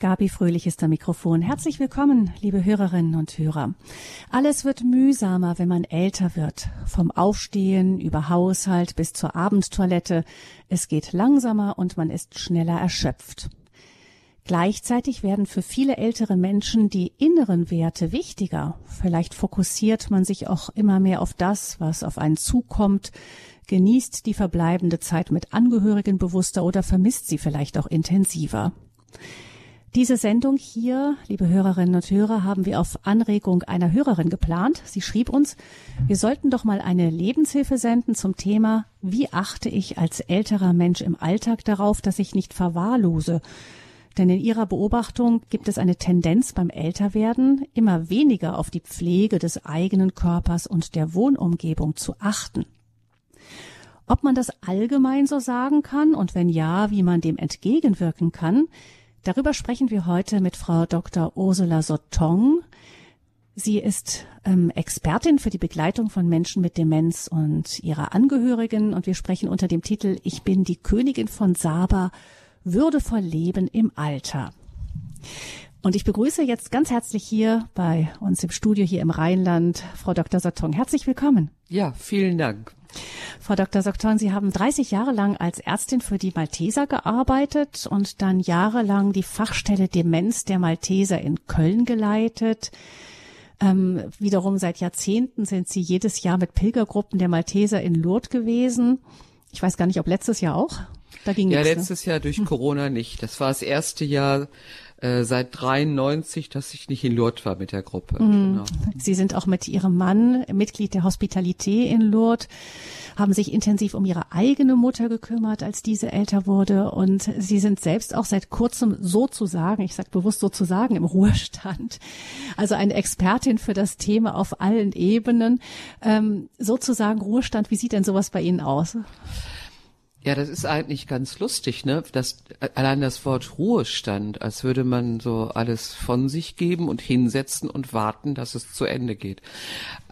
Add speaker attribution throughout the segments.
Speaker 1: Gabi Fröhlich ist am Mikrofon. Herzlich willkommen, liebe Hörerinnen und Hörer. Alles wird mühsamer, wenn man älter wird. Vom Aufstehen über Haushalt bis zur Abendtoilette. Es geht langsamer und man ist schneller erschöpft. Gleichzeitig werden für viele ältere Menschen die inneren Werte wichtiger. Vielleicht fokussiert man sich auch immer mehr auf das, was auf einen zukommt, genießt die verbleibende Zeit mit Angehörigen bewusster oder vermisst sie vielleicht auch intensiver. Diese Sendung hier, liebe Hörerinnen und Hörer, haben wir auf Anregung einer Hörerin geplant. Sie schrieb uns, wir sollten doch mal eine Lebenshilfe senden zum Thema, wie achte ich als älterer Mensch im Alltag darauf, dass ich nicht verwahrlose. Denn in ihrer Beobachtung gibt es eine Tendenz beim Älterwerden, immer weniger auf die Pflege des eigenen Körpers und der Wohnumgebung zu achten. Ob man das allgemein so sagen kann und wenn ja, wie man dem entgegenwirken kann, Darüber sprechen wir heute mit Frau Dr. Ursula Sottong. Sie ist ähm, Expertin für die Begleitung von Menschen mit Demenz und ihrer Angehörigen und wir sprechen unter dem Titel Ich bin die Königin von Saba, würdevoll Leben im Alter. Und ich begrüße jetzt ganz herzlich hier bei uns im Studio hier im Rheinland Frau Dr. Sottong. Herzlich willkommen.
Speaker 2: Ja, vielen Dank.
Speaker 1: Frau Dr. Sokton, Sie haben 30 Jahre lang als Ärztin für die Malteser gearbeitet und dann jahrelang die Fachstelle Demenz der Malteser in Köln geleitet. Ähm, wiederum seit Jahrzehnten sind Sie jedes Jahr mit Pilgergruppen der Malteser in Lourdes gewesen. Ich weiß gar nicht, ob letztes Jahr auch.
Speaker 2: Da ging ja, nichts, ne? letztes ne? Jahr durch hm. Corona nicht. Das war das erste Jahr äh, seit 93, dass ich nicht in Lourdes war mit der Gruppe. Mhm.
Speaker 1: Genau. Sie sind auch mit Ihrem Mann Mitglied der Hospitalité in Lourdes, haben sich intensiv um Ihre eigene Mutter gekümmert, als diese älter wurde. Und Sie sind selbst auch seit kurzem sozusagen, ich sage bewusst sozusagen, im Ruhestand. Also eine Expertin für das Thema auf allen Ebenen. Ähm, sozusagen Ruhestand, wie sieht denn sowas bei Ihnen aus?
Speaker 2: Ja, das ist eigentlich ganz lustig, ne? Das, allein das Wort Ruhestand, als würde man so alles von sich geben und hinsetzen und warten, dass es zu Ende geht.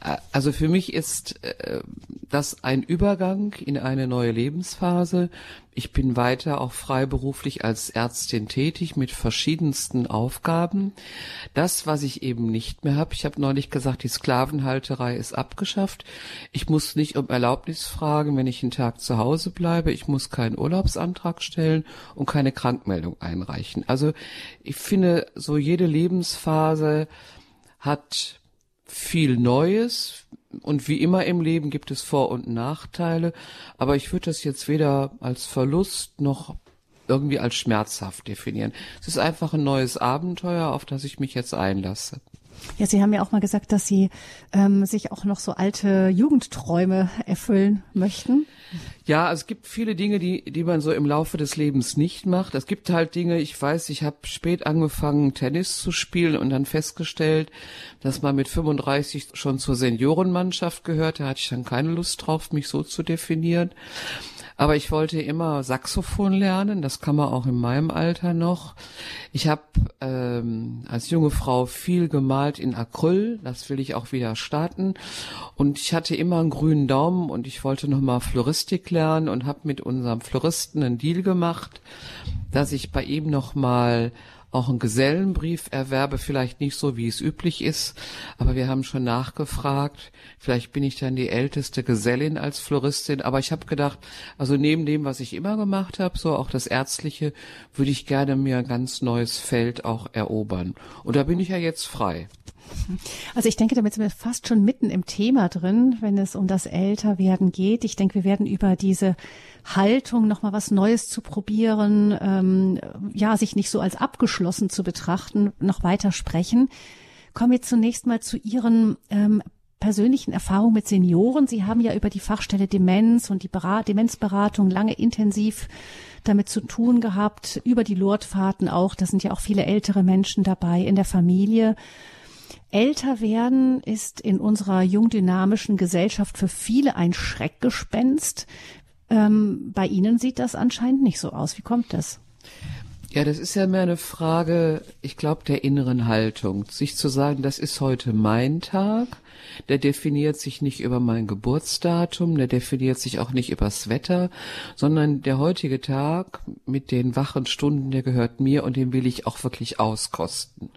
Speaker 2: Äh, also für mich ist äh, das ein Übergang in eine neue Lebensphase. Ich bin weiter auch freiberuflich als Ärztin tätig mit verschiedensten Aufgaben. Das, was ich eben nicht mehr habe, ich habe neulich gesagt, die Sklavenhalterei ist abgeschafft. Ich muss nicht um Erlaubnis fragen, wenn ich einen Tag zu Hause bleibe. Ich muss keinen Urlaubsantrag stellen und keine Krankmeldung einreichen. Also ich finde, so jede Lebensphase hat viel Neues, und wie immer im Leben gibt es Vor- und Nachteile, aber ich würde das jetzt weder als Verlust noch irgendwie als schmerzhaft definieren. Es ist einfach ein neues Abenteuer, auf das ich mich jetzt einlasse.
Speaker 1: Ja, Sie haben ja auch mal gesagt, dass Sie ähm, sich auch noch so alte Jugendträume erfüllen möchten.
Speaker 2: Ja, es gibt viele Dinge, die, die man so im Laufe des Lebens nicht macht. Es gibt halt Dinge, ich weiß, ich habe spät angefangen, Tennis zu spielen und dann festgestellt, dass man mit 35 schon zur Seniorenmannschaft gehört. Da hatte ich dann keine Lust drauf, mich so zu definieren. Aber ich wollte immer Saxophon lernen, das kann man auch in meinem Alter noch. Ich habe ähm, als junge Frau viel gemalt in Acryl, das will ich auch wieder starten. Und ich hatte immer einen grünen Daumen und ich wollte nochmal Floristik lernen und habe mit unserem Floristen einen Deal gemacht, dass ich bei ihm nochmal auch einen Gesellenbrief erwerbe, vielleicht nicht so, wie es üblich ist, aber wir haben schon nachgefragt. Vielleicht bin ich dann die älteste Gesellin als Floristin, aber ich habe gedacht, also neben dem, was ich immer gemacht habe, so auch das Ärztliche, würde ich gerne mir ein ganz neues Feld auch erobern. Und da bin ich ja jetzt frei.
Speaker 1: Also ich denke, damit sind wir fast schon mitten im Thema drin, wenn es um das Älterwerden geht. Ich denke, wir werden über diese Haltung, nochmal was Neues zu probieren, ähm, ja, sich nicht so als abgeschlossen zu betrachten, noch weiter sprechen. Kommen wir zunächst mal zu Ihren ähm, persönlichen Erfahrungen mit Senioren. Sie haben ja über die Fachstelle Demenz und die Berat Demenzberatung lange intensiv damit zu tun gehabt, über die Lordfahrten auch. Da sind ja auch viele ältere Menschen dabei in der Familie. Älter werden ist in unserer jungdynamischen Gesellschaft für viele ein Schreckgespenst. Ähm, bei Ihnen sieht das anscheinend nicht so aus. Wie kommt das?
Speaker 2: Ja, das ist ja mehr eine Frage, ich glaube, der inneren Haltung. Sich zu sagen, das ist heute mein Tag der definiert sich nicht über mein Geburtsdatum, der definiert sich auch nicht übers Wetter, sondern der heutige Tag mit den wachen Stunden, der gehört mir und den will ich auch wirklich auskosten.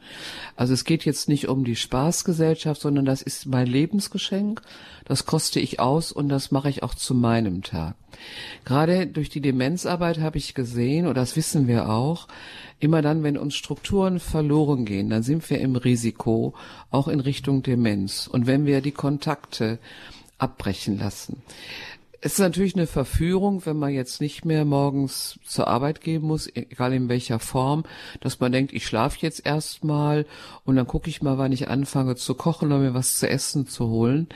Speaker 2: Also es geht jetzt nicht um die Spaßgesellschaft, sondern das ist mein Lebensgeschenk, das koste ich aus und das mache ich auch zu meinem Tag. Gerade durch die Demenzarbeit habe ich gesehen, und das wissen wir auch, Immer dann, wenn uns Strukturen verloren gehen, dann sind wir im Risiko, auch in Richtung Demenz. Und wenn wir die Kontakte abbrechen lassen. Es ist natürlich eine Verführung, wenn man jetzt nicht mehr morgens zur Arbeit gehen muss, egal in welcher Form, dass man denkt, ich schlafe jetzt erstmal und dann gucke ich mal, wann ich anfange zu kochen oder mir was zu essen zu holen.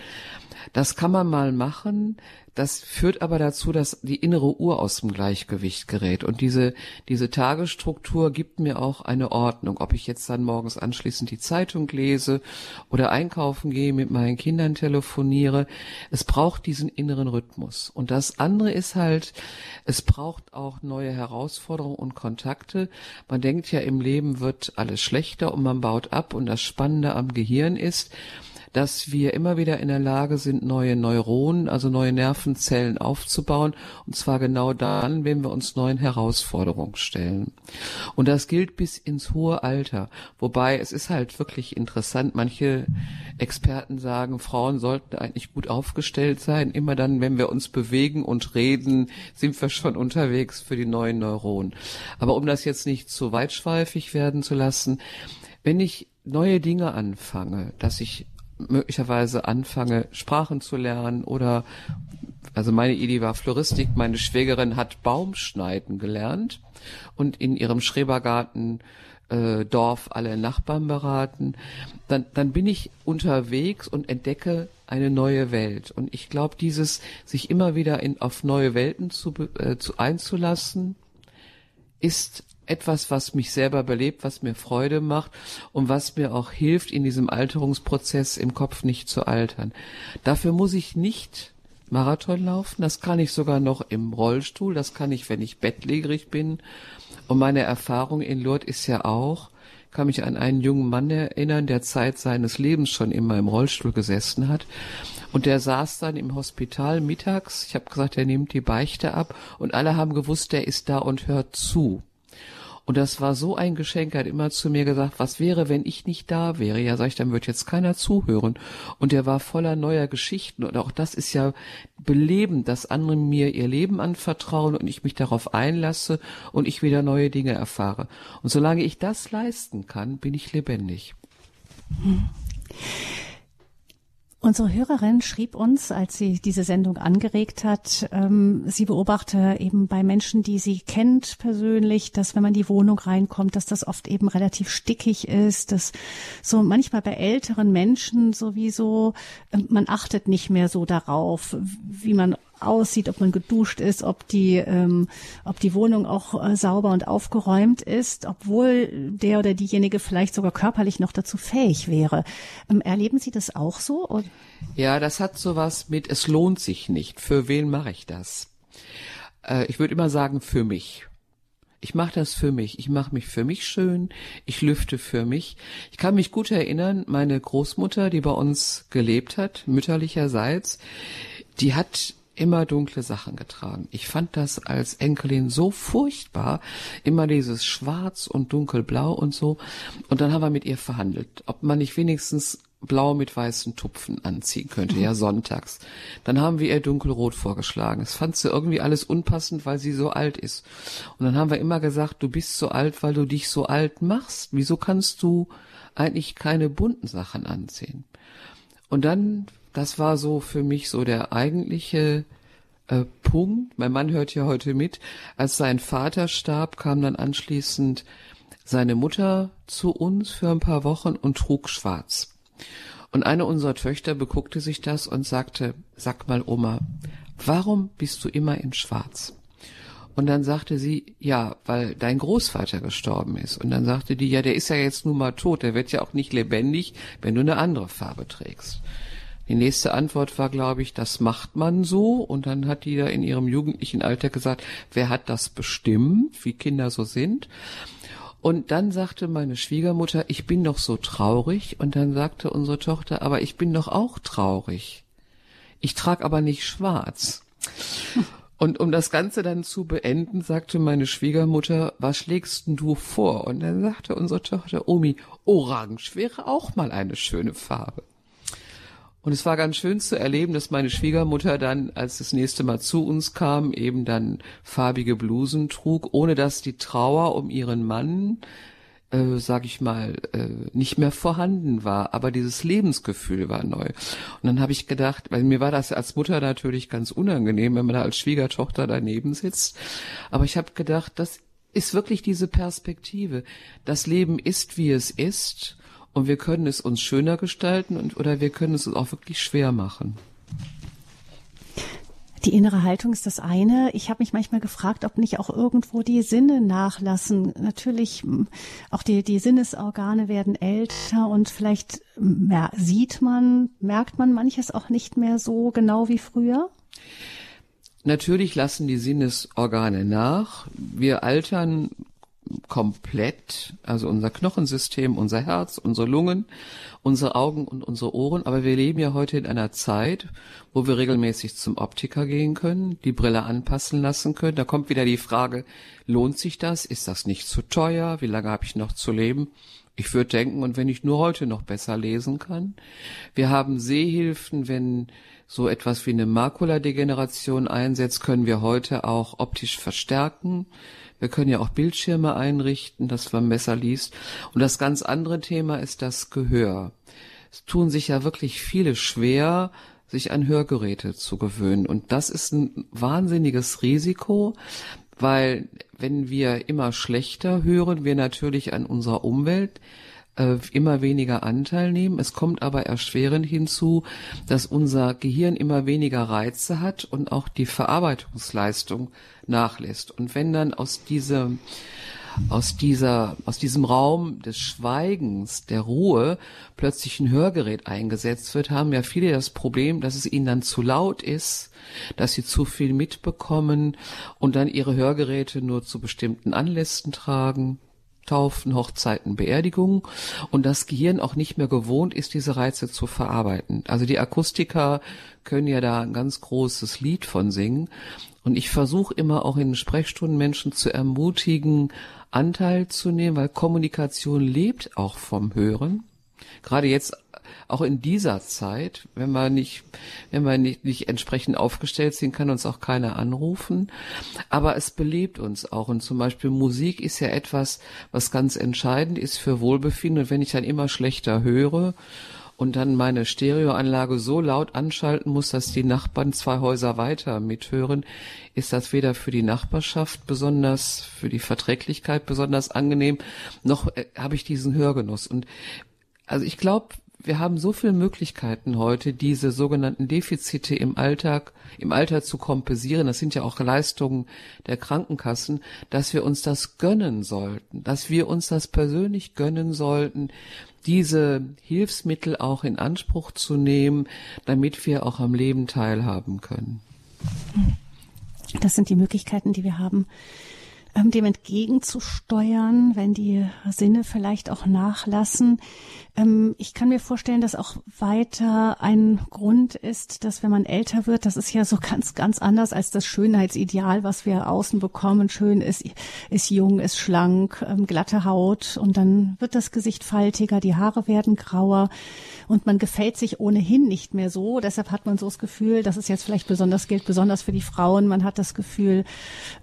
Speaker 2: Das kann man mal machen. Das führt aber dazu, dass die innere Uhr aus dem Gleichgewicht gerät. Und diese, diese Tagesstruktur gibt mir auch eine Ordnung. Ob ich jetzt dann morgens anschließend die Zeitung lese oder einkaufen gehe, mit meinen Kindern telefoniere. Es braucht diesen inneren Rhythmus. Und das andere ist halt, es braucht auch neue Herausforderungen und Kontakte. Man denkt ja, im Leben wird alles schlechter und man baut ab. Und das Spannende am Gehirn ist, dass wir immer wieder in der Lage sind, neue Neuronen, also neue Nervenzellen aufzubauen. Und zwar genau dann, wenn wir uns neuen Herausforderungen stellen. Und das gilt bis ins hohe Alter. Wobei es ist halt wirklich interessant. Manche Experten sagen, Frauen sollten eigentlich gut aufgestellt sein. Immer dann, wenn wir uns bewegen und reden, sind wir schon unterwegs für die neuen Neuronen. Aber um das jetzt nicht zu weitschweifig werden zu lassen, wenn ich neue Dinge anfange, dass ich möglicherweise anfange, Sprachen zu lernen oder also meine Idee war Floristik. Meine Schwägerin hat Baumschneiden gelernt und in ihrem Schrebergarten äh, Dorf alle Nachbarn beraten. Dann, dann bin ich unterwegs und entdecke eine neue Welt. Und ich glaube, dieses sich immer wieder in, auf neue Welten zu, äh, zu einzulassen, ist etwas, was mich selber belebt, was mir Freude macht und was mir auch hilft, in diesem Alterungsprozess im Kopf nicht zu altern. Dafür muss ich nicht Marathon laufen, das kann ich sogar noch im Rollstuhl, das kann ich, wenn ich bettlägerig bin. Und meine Erfahrung in Lourdes ist ja auch, kann mich an einen jungen Mann erinnern, der Zeit seines Lebens schon immer im Rollstuhl gesessen hat. Und der saß dann im Hospital mittags. Ich habe gesagt, er nimmt die Beichte ab. Und alle haben gewusst, der ist da und hört zu. Und das war so ein Geschenk. Er hat immer zu mir gesagt, was wäre, wenn ich nicht da wäre? Ja, sag ich, dann wird jetzt keiner zuhören. Und er war voller neuer Geschichten. Und auch das ist ja belebend, dass andere mir ihr Leben anvertrauen und ich mich darauf einlasse und ich wieder neue Dinge erfahre. Und solange ich das leisten kann, bin ich lebendig. Hm.
Speaker 1: Unsere Hörerin schrieb uns, als sie diese Sendung angeregt hat, ähm, sie beobachte eben bei Menschen, die sie kennt persönlich, dass wenn man in die Wohnung reinkommt, dass das oft eben relativ stickig ist, dass so manchmal bei älteren Menschen sowieso, äh, man achtet nicht mehr so darauf, wie man aussieht, ob man geduscht ist, ob die, ähm, ob die Wohnung auch äh, sauber und aufgeräumt ist, obwohl der oder diejenige vielleicht sogar körperlich noch dazu fähig wäre. Ähm, erleben Sie das auch so? Oder?
Speaker 2: Ja, das hat sowas mit, es lohnt sich nicht. Für wen mache ich das? Äh, ich würde immer sagen, für mich. Ich mache das für mich. Ich mache mich für mich schön. Ich lüfte für mich. Ich kann mich gut erinnern, meine Großmutter, die bei uns gelebt hat, mütterlicherseits, die hat immer dunkle Sachen getragen. Ich fand das als Enkelin so furchtbar, immer dieses Schwarz und dunkelblau und so. Und dann haben wir mit ihr verhandelt, ob man nicht wenigstens blau mit weißen Tupfen anziehen könnte, ja, sonntags. Dann haben wir ihr dunkelrot vorgeschlagen. Es fand sie irgendwie alles unpassend, weil sie so alt ist. Und dann haben wir immer gesagt, du bist so alt, weil du dich so alt machst. Wieso kannst du eigentlich keine bunten Sachen anziehen? Und dann das war so für mich so der eigentliche äh, Punkt. Mein Mann hört ja heute mit. Als sein Vater starb, kam dann anschließend seine Mutter zu uns für ein paar Wochen und trug schwarz. Und eine unserer Töchter beguckte sich das und sagte, sag mal Oma, warum bist du immer in schwarz? Und dann sagte sie, ja, weil dein Großvater gestorben ist. Und dann sagte die, ja, der ist ja jetzt nun mal tot, der wird ja auch nicht lebendig, wenn du eine andere Farbe trägst. Die nächste Antwort war, glaube ich, das macht man so. Und dann hat die da in ihrem jugendlichen Alter gesagt, wer hat das bestimmt, wie Kinder so sind. Und dann sagte meine Schwiegermutter, ich bin doch so traurig. Und dann sagte unsere Tochter, aber ich bin doch auch traurig. Ich trage aber nicht schwarz. Und um das Ganze dann zu beenden, sagte meine Schwiegermutter, was schlägst denn du vor? Und dann sagte unsere Tochter, Omi, Orange wäre auch mal eine schöne Farbe. Und es war ganz schön zu erleben, dass meine Schwiegermutter dann, als das nächste Mal zu uns kam, eben dann farbige Blusen trug, ohne dass die Trauer um ihren Mann, äh, sag ich mal, äh, nicht mehr vorhanden war. Aber dieses Lebensgefühl war neu. Und dann habe ich gedacht, weil mir war das als Mutter natürlich ganz unangenehm, wenn man da als Schwiegertochter daneben sitzt. Aber ich habe gedacht, das ist wirklich diese Perspektive. Das Leben ist, wie es ist und wir können es uns schöner gestalten und, oder wir können es uns auch wirklich schwer machen.
Speaker 1: Die innere Haltung ist das eine. Ich habe mich manchmal gefragt, ob nicht auch irgendwo die Sinne nachlassen. Natürlich, auch die, die Sinnesorgane werden älter und vielleicht mehr, sieht man, merkt man manches auch nicht mehr so genau wie früher.
Speaker 2: Natürlich lassen die Sinnesorgane nach. Wir altern komplett, also unser Knochensystem, unser Herz, unsere Lungen, unsere Augen und unsere Ohren. Aber wir leben ja heute in einer Zeit, wo wir regelmäßig zum Optiker gehen können, die Brille anpassen lassen können. Da kommt wieder die Frage, lohnt sich das? Ist das nicht zu teuer? Wie lange habe ich noch zu leben? Ich würde denken, und wenn ich nur heute noch besser lesen kann. Wir haben Sehhilfen, wenn so etwas wie eine Makuladegeneration einsetzt, können wir heute auch optisch verstärken. Wir können ja auch Bildschirme einrichten, dass man besser liest. Und das ganz andere Thema ist das Gehör. Es tun sich ja wirklich viele schwer, sich an Hörgeräte zu gewöhnen. Und das ist ein wahnsinniges Risiko, weil wenn wir immer schlechter hören, wir natürlich an unserer Umwelt äh, immer weniger Anteil nehmen. Es kommt aber erschwerend hinzu, dass unser Gehirn immer weniger Reize hat und auch die Verarbeitungsleistung nachlässt. Und wenn dann aus diesem aus dieser, aus diesem Raum des Schweigens, der Ruhe, plötzlich ein Hörgerät eingesetzt wird, haben ja viele das Problem, dass es ihnen dann zu laut ist, dass sie zu viel mitbekommen und dann ihre Hörgeräte nur zu bestimmten Anlässen tragen. Taufen, Hochzeiten, Beerdigungen und das Gehirn auch nicht mehr gewohnt ist, diese Reize zu verarbeiten. Also die Akustiker können ja da ein ganz großes Lied von singen und ich versuche immer auch in Sprechstunden Menschen zu ermutigen, Anteil zu nehmen, weil Kommunikation lebt auch vom Hören. Gerade jetzt auch in dieser Zeit, wenn wir nicht, wenn wir nicht, nicht entsprechend aufgestellt sind, kann uns auch keiner anrufen. Aber es belebt uns auch. Und zum Beispiel Musik ist ja etwas, was ganz entscheidend ist für Wohlbefinden. Und wenn ich dann immer schlechter höre und dann meine Stereoanlage so laut anschalten muss, dass die Nachbarn zwei Häuser weiter mithören, ist das weder für die Nachbarschaft besonders, für die Verträglichkeit besonders angenehm, noch äh, habe ich diesen Hörgenuss. Und also ich glaube, wir haben so viele Möglichkeiten heute, diese sogenannten Defizite im Alltag, im Alter zu kompensieren. Das sind ja auch Leistungen der Krankenkassen, dass wir uns das gönnen sollten, dass wir uns das persönlich gönnen sollten, diese Hilfsmittel auch in Anspruch zu nehmen, damit wir auch am Leben teilhaben können.
Speaker 1: Das sind die Möglichkeiten, die wir haben ähm, dem entgegenzusteuern, wenn die Sinne vielleicht auch nachlassen. Ähm, ich kann mir vorstellen, dass auch weiter ein Grund ist, dass wenn man älter wird, das ist ja so ganz, ganz anders als das Schönheitsideal, was wir außen bekommen. Schön ist, ist jung, ist schlank, ähm, glatte Haut und dann wird das Gesicht faltiger, die Haare werden grauer und man gefällt sich ohnehin nicht mehr so. Deshalb hat man so das Gefühl, dass es jetzt vielleicht besonders gilt, besonders für die Frauen. Man hat das Gefühl,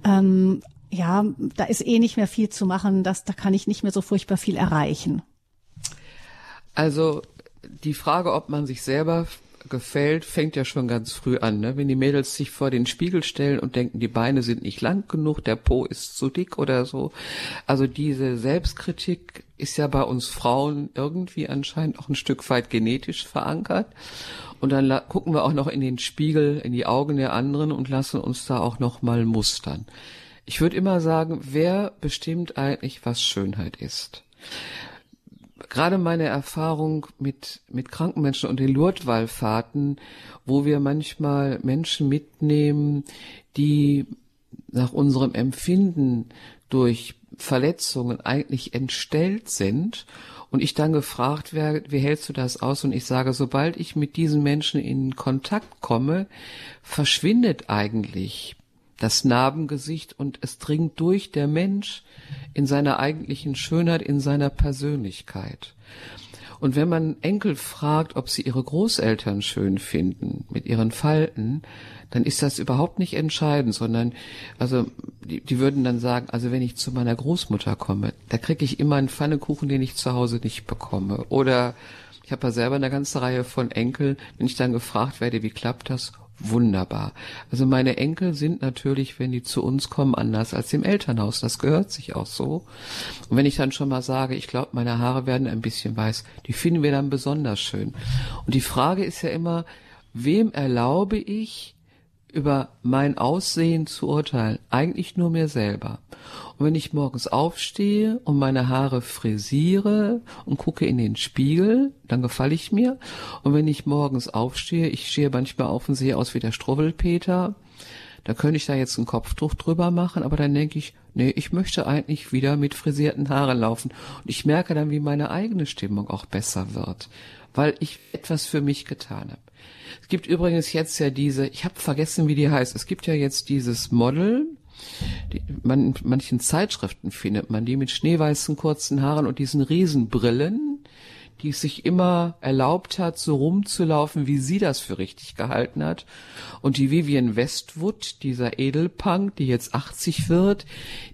Speaker 1: ähm, ja, da ist eh nicht mehr viel zu machen, das, da kann ich nicht mehr so furchtbar viel erreichen.
Speaker 2: Also die Frage, ob man sich selber gefällt, fängt ja schon ganz früh an. Ne? Wenn die Mädels sich vor den Spiegel stellen und denken, die Beine sind nicht lang genug, der Po ist zu dick oder so. Also diese Selbstkritik ist ja bei uns Frauen irgendwie anscheinend auch ein Stück weit genetisch verankert. Und dann gucken wir auch noch in den Spiegel, in die Augen der anderen und lassen uns da auch noch mal mustern. Ich würde immer sagen, wer bestimmt eigentlich, was Schönheit ist? gerade meine Erfahrung mit, mit kranken Menschen und den Lourdeswallfahrten, wo wir manchmal Menschen mitnehmen, die nach unserem Empfinden durch Verletzungen eigentlich entstellt sind und ich dann gefragt werde, wie hältst du das aus? Und ich sage, sobald ich mit diesen Menschen in Kontakt komme, verschwindet eigentlich das Narbengesicht und es dringt durch der Mensch in seiner eigentlichen Schönheit, in seiner Persönlichkeit. Und wenn man Enkel fragt, ob sie ihre Großeltern schön finden mit ihren Falten, dann ist das überhaupt nicht entscheidend, sondern also die, die würden dann sagen, also wenn ich zu meiner Großmutter komme, da kriege ich immer einen Pfannekuchen, den ich zu Hause nicht bekomme. Oder ich habe ja selber eine ganze Reihe von Enkeln, wenn ich dann gefragt werde, wie klappt das? Wunderbar. Also meine Enkel sind natürlich, wenn die zu uns kommen, anders als im Elternhaus. Das gehört sich auch so. Und wenn ich dann schon mal sage, ich glaube, meine Haare werden ein bisschen weiß, die finden wir dann besonders schön. Und die Frage ist ja immer, wem erlaube ich, über mein Aussehen zu urteilen, eigentlich nur mir selber. Und wenn ich morgens aufstehe und meine Haare frisiere und gucke in den Spiegel, dann gefalle ich mir. Und wenn ich morgens aufstehe, ich stehe manchmal auf und sehe aus wie der Struwwelpeter, da könnte ich da jetzt einen Kopftuch drüber machen, aber dann denke ich, nee, ich möchte eigentlich wieder mit frisierten Haaren laufen. Und ich merke dann, wie meine eigene Stimmung auch besser wird, weil ich etwas für mich getan habe. Es gibt übrigens jetzt ja diese, ich habe vergessen, wie die heißt. Es gibt ja jetzt dieses Model. Die, man, in manchen Zeitschriften findet man die mit schneeweißen kurzen Haaren und diesen Riesenbrillen die es sich immer erlaubt hat, so rumzulaufen, wie sie das für richtig gehalten hat. Und die Vivian Westwood, dieser Edelpunk, die jetzt 80 wird,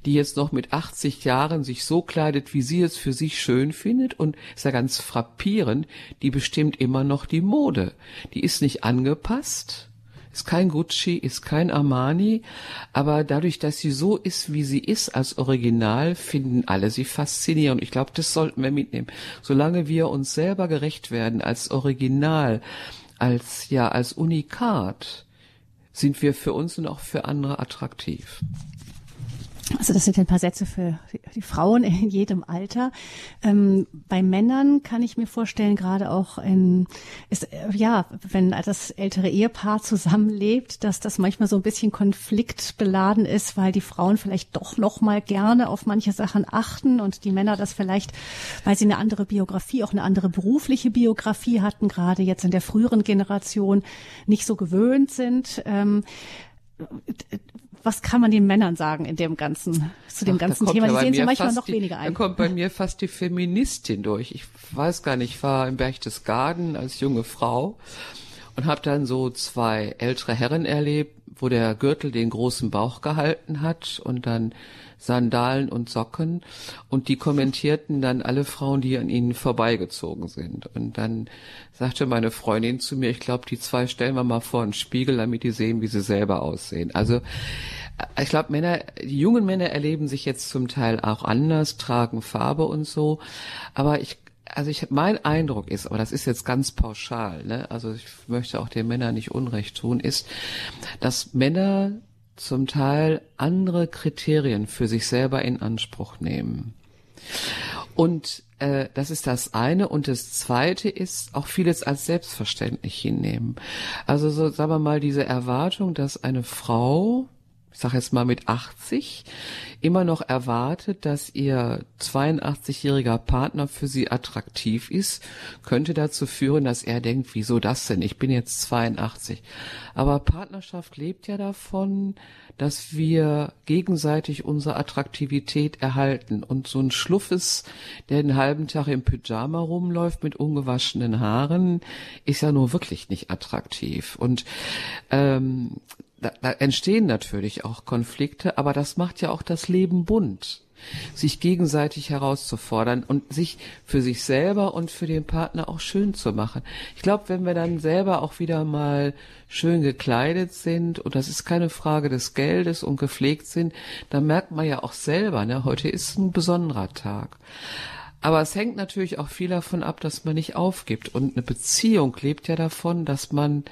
Speaker 2: die jetzt noch mit 80 Jahren sich so kleidet, wie sie es für sich schön findet und ist ja ganz frappierend, die bestimmt immer noch die Mode. Die ist nicht angepasst ist kein Gucci, ist kein Armani, aber dadurch, dass sie so ist, wie sie ist, als Original, finden alle sie faszinierend. Ich glaube, das sollten wir mitnehmen. Solange wir uns selber gerecht werden, als Original, als, ja, als Unikat, sind wir für uns und auch für andere attraktiv.
Speaker 1: Also das sind ein paar Sätze für die Frauen in jedem Alter. Ähm, bei Männern kann ich mir vorstellen, gerade auch in, ist, äh, ja, wenn das ältere Ehepaar zusammenlebt, dass das manchmal so ein bisschen konfliktbeladen ist, weil die Frauen vielleicht doch noch mal gerne auf manche Sachen achten und die Männer das vielleicht, weil sie eine andere Biografie, auch eine andere berufliche Biografie hatten, gerade jetzt in der früheren Generation nicht so gewöhnt sind. Ähm, was kann man den Männern sagen in dem ganzen, zu dem Ach, ganzen Thema? Die sehen sie manchmal noch
Speaker 2: die,
Speaker 1: weniger ein.
Speaker 2: Da kommt bei mir fast die Feministin durch. Ich weiß gar nicht, ich war im Berchtesgaden als junge Frau und habe dann so zwei ältere Herren erlebt, wo der Gürtel den großen Bauch gehalten hat und dann Sandalen und Socken und die kommentierten dann alle Frauen, die an ihnen vorbeigezogen sind. Und dann sagte meine Freundin zu mir, ich glaube, die zwei stellen wir mal vor einen Spiegel, damit die sehen, wie sie selber aussehen. Also äh, ich glaube, Männer, die jungen Männer erleben sich jetzt zum Teil auch anders, tragen Farbe und so. Aber ich also ich mein Eindruck ist, aber das ist jetzt ganz pauschal, ne? Also ich möchte auch den Männern nicht Unrecht tun, ist, dass Männer zum Teil andere Kriterien für sich selber in Anspruch nehmen. Und äh, das ist das eine. Und das zweite ist auch vieles als selbstverständlich hinnehmen. Also so, sagen wir mal, diese Erwartung, dass eine Frau ich sage jetzt mal mit 80, immer noch erwartet, dass ihr 82-jähriger Partner für sie attraktiv ist, könnte dazu führen, dass er denkt, wieso das denn? Ich bin jetzt 82. Aber Partnerschaft lebt ja davon, dass wir gegenseitig unsere Attraktivität erhalten. Und so ein Schluffes, der den halben Tag im Pyjama rumläuft mit ungewaschenen Haaren, ist ja nur wirklich nicht attraktiv. Und ähm, da, da entstehen natürlich auch Konflikte, aber das macht ja auch das Leben bunt sich gegenseitig herauszufordern und sich für sich selber und für den Partner auch schön zu machen. Ich glaube, wenn wir dann selber auch wieder mal schön gekleidet sind und das ist keine Frage des Geldes und gepflegt sind, dann merkt man ja auch selber, ne, heute ist ein besonderer Tag. Aber es hängt natürlich auch viel davon ab, dass man nicht aufgibt und eine Beziehung lebt ja davon, dass man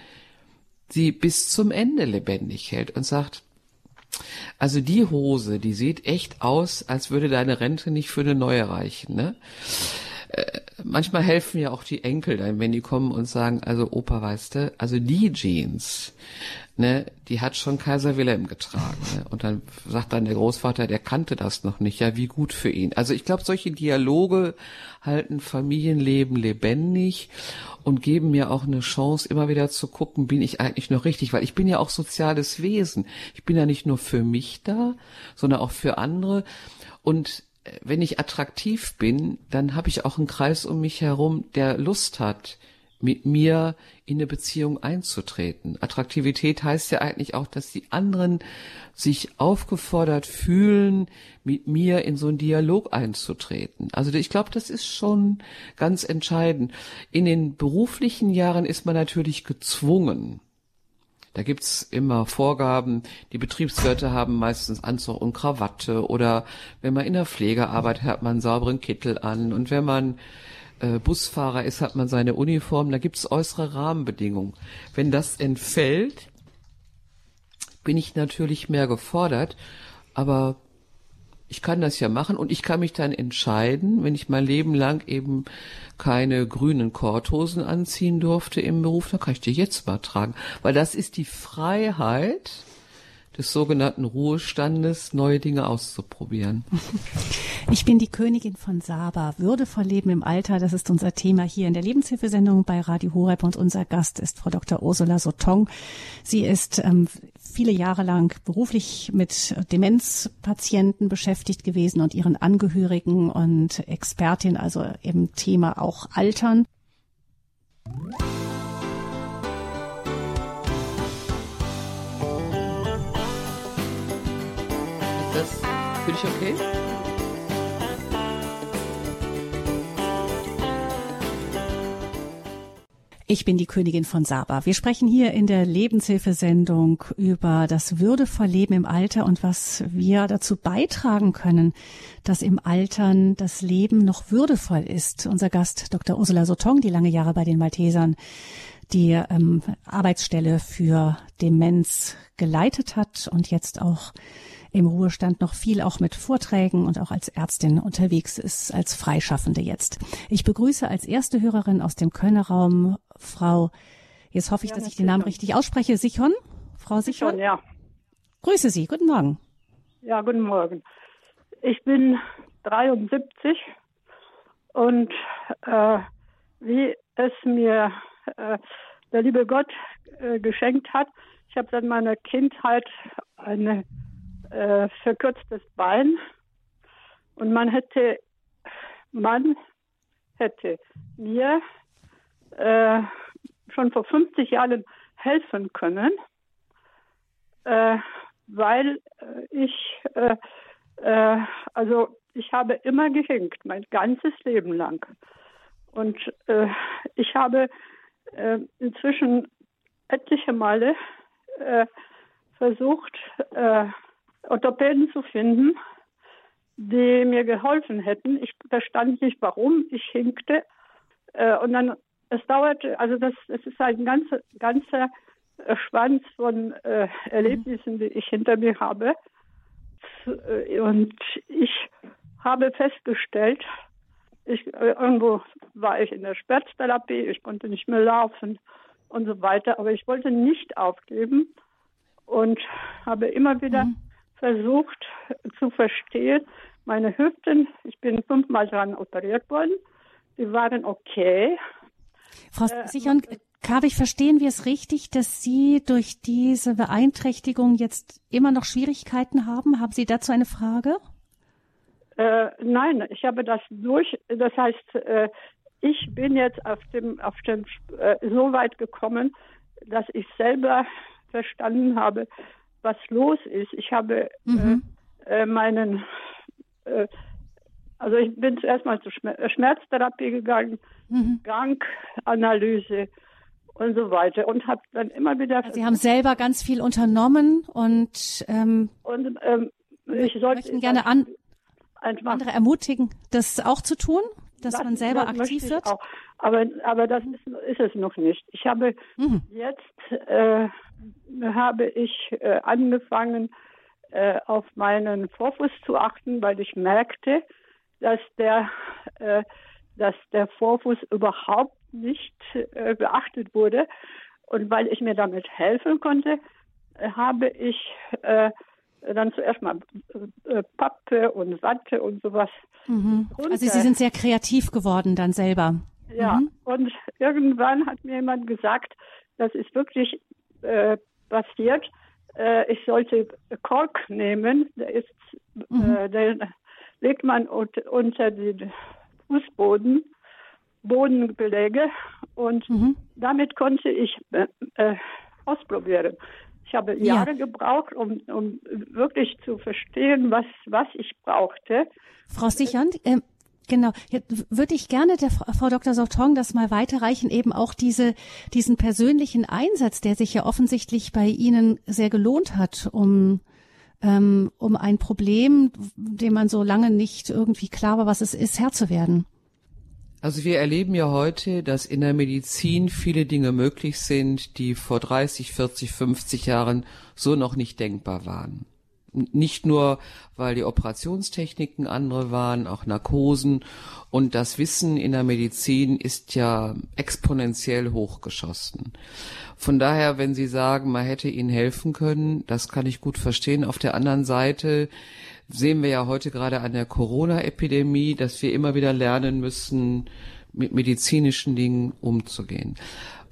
Speaker 2: sie bis zum Ende lebendig hält und sagt, also die Hose, die sieht echt aus, als würde deine Rente nicht für eine neue reichen. Ne? Äh, manchmal helfen ja auch die Enkel dann, wenn die kommen und sagen, also Opa, weißt du, also die Jeans, ne, die hat schon Kaiser Wilhelm getragen. Ne? Und dann sagt dann der Großvater, der kannte das noch nicht, ja, wie gut für ihn. Also ich glaube, solche Dialoge halten Familienleben lebendig und geben mir auch eine Chance, immer wieder zu gucken, bin ich eigentlich noch richtig, weil ich bin ja auch soziales Wesen. Ich bin ja nicht nur für mich da, sondern auch für andere. Und äh, wenn ich attraktiv bin, dann habe ich auch einen Kreis um mich herum, der Lust hat, mit mir in eine Beziehung einzutreten. Attraktivität heißt ja eigentlich auch, dass die anderen sich aufgefordert fühlen, mit mir in so einen Dialog einzutreten. Also ich glaube, das ist schon ganz entscheidend. In den beruflichen Jahren ist man natürlich gezwungen. Da gibt's immer Vorgaben. Die Betriebswirte haben meistens Anzug und Krawatte oder wenn man in der Pflege arbeitet, hat man einen sauberen Kittel an und wenn man äh, Busfahrer ist, hat man seine Uniform, da gibt es äußere Rahmenbedingungen. Wenn das entfällt, bin ich natürlich mehr gefordert, aber ich kann das ja machen und ich kann mich dann entscheiden, wenn ich mein Leben lang eben keine grünen Korthosen anziehen durfte im Beruf, dann kann ich die jetzt mal tragen, weil das ist die Freiheit, des sogenannten Ruhestandes, neue Dinge auszuprobieren.
Speaker 1: Ich bin die Königin von Saba. Würdevoll Leben im Alter, das ist unser Thema hier in der Lebenshilfesendung bei Radio Horeb und unser Gast ist Frau Dr. Ursula Sotong. Sie ist ähm, viele Jahre lang beruflich mit Demenzpatienten beschäftigt gewesen und ihren Angehörigen und Expertin, also im Thema auch Altern.
Speaker 2: Für dich okay?
Speaker 1: Ich bin die Königin von Saba. Wir sprechen hier in der Lebenshilfesendung über das würdevoll Leben im Alter und was wir dazu beitragen können, dass im Altern das Leben noch würdevoll ist. Unser Gast Dr. Ursula Sotong, die lange Jahre bei den Maltesern die ähm, Arbeitsstelle für Demenz geleitet hat und jetzt auch im Ruhestand noch viel auch mit Vorträgen und auch als Ärztin unterwegs ist, als Freischaffende jetzt. Ich begrüße als erste Hörerin aus dem Kölner Raum Frau, jetzt hoffe ich, dass ich den Namen richtig ausspreche, Sichon. Frau Sichon? Sichon, ja. Grüße Sie, guten Morgen.
Speaker 3: Ja, guten Morgen. Ich bin 73 und äh, wie es mir äh, der liebe Gott äh, geschenkt hat, ich habe seit meiner Kindheit eine äh, verkürztes Bein und man hätte, man hätte mir äh, schon vor 50 Jahren helfen können, äh, weil äh, ich, äh, also ich habe immer gehinkt, mein ganzes Leben lang. Und ich habe inzwischen etliche Male versucht, Orthopäden zu finden, die mir geholfen hätten. Ich verstand nicht, warum ich hinkte. Äh, und dann, es dauerte, also das, es ist ein ganzer, ganzer äh, Schwanz von äh, Erlebnissen, die ich hinter mir habe. Und ich habe festgestellt, ich, irgendwo war ich in der Schmerztherapie, ich konnte nicht mehr laufen und so weiter, aber ich wollte nicht aufgeben und habe immer wieder mhm versucht zu verstehen. Meine Hüften, ich bin fünfmal dran operiert worden, die waren okay.
Speaker 1: Frau äh, Sichern, habe ich verstehen wir es richtig, dass Sie durch diese Beeinträchtigung jetzt immer noch Schwierigkeiten haben? Haben Sie dazu eine Frage?
Speaker 3: Äh, nein, ich habe das durch. Das heißt, äh, ich bin jetzt auf dem, auf dem äh, so weit gekommen, dass ich selber verstanden habe, was los ist. Ich habe mhm. äh, äh meinen, äh, also ich bin zuerst mal zur äh, Schmerztherapie gegangen, mhm. Ganganalyse und so weiter und habe dann immer wieder.
Speaker 1: Sie haben selber ganz viel unternommen und, ähm,
Speaker 3: und ähm, ich sollte
Speaker 1: möchten gerne an, andere ermutigen, das auch zu tun, dass das, man selber aktiv wird. Auch.
Speaker 3: Aber aber das ist, ist, es noch nicht. Ich habe mhm. jetzt äh, habe ich äh, angefangen, äh, auf meinen Vorfuß zu achten, weil ich merkte, dass der äh, dass der Vorfuß überhaupt nicht beachtet wurde. Und weil ich mir damit helfen konnte, habe ich dann zuerst mal Pappe und Watte und sowas.
Speaker 1: Mhm. Also Sie sind sehr kreativ geworden dann selber.
Speaker 3: Ja, mhm. und irgendwann hat mir jemand gesagt, das ist wirklich äh, passiert. Äh, ich sollte Kork nehmen, der ist, mhm. äh, der legt man unter den Fußboden, Bodenbeläge und mhm. damit konnte ich äh, ausprobieren. Ich habe Jahre ja. gebraucht, um, um wirklich zu verstehen, was, was ich brauchte.
Speaker 1: Frau Sichand, äh, Genau, jetzt würde ich gerne der Frau Dr. Sauton das mal weiterreichen, eben auch diese, diesen persönlichen Einsatz, der sich ja offensichtlich bei Ihnen sehr gelohnt hat, um, ähm, um ein Problem, dem man so lange nicht irgendwie klar war, was es ist, Herr zu werden.
Speaker 2: Also wir erleben ja heute, dass in der Medizin viele Dinge möglich sind, die vor 30, 40, 50 Jahren so noch nicht denkbar waren. Nicht nur, weil die Operationstechniken andere waren, auch Narkosen und das Wissen in der Medizin ist ja exponentiell hochgeschossen. Von daher, wenn Sie sagen, man hätte Ihnen helfen können, das kann ich gut verstehen. Auf der anderen Seite sehen wir ja heute gerade an der Corona-Epidemie, dass wir immer wieder lernen müssen, mit medizinischen Dingen umzugehen.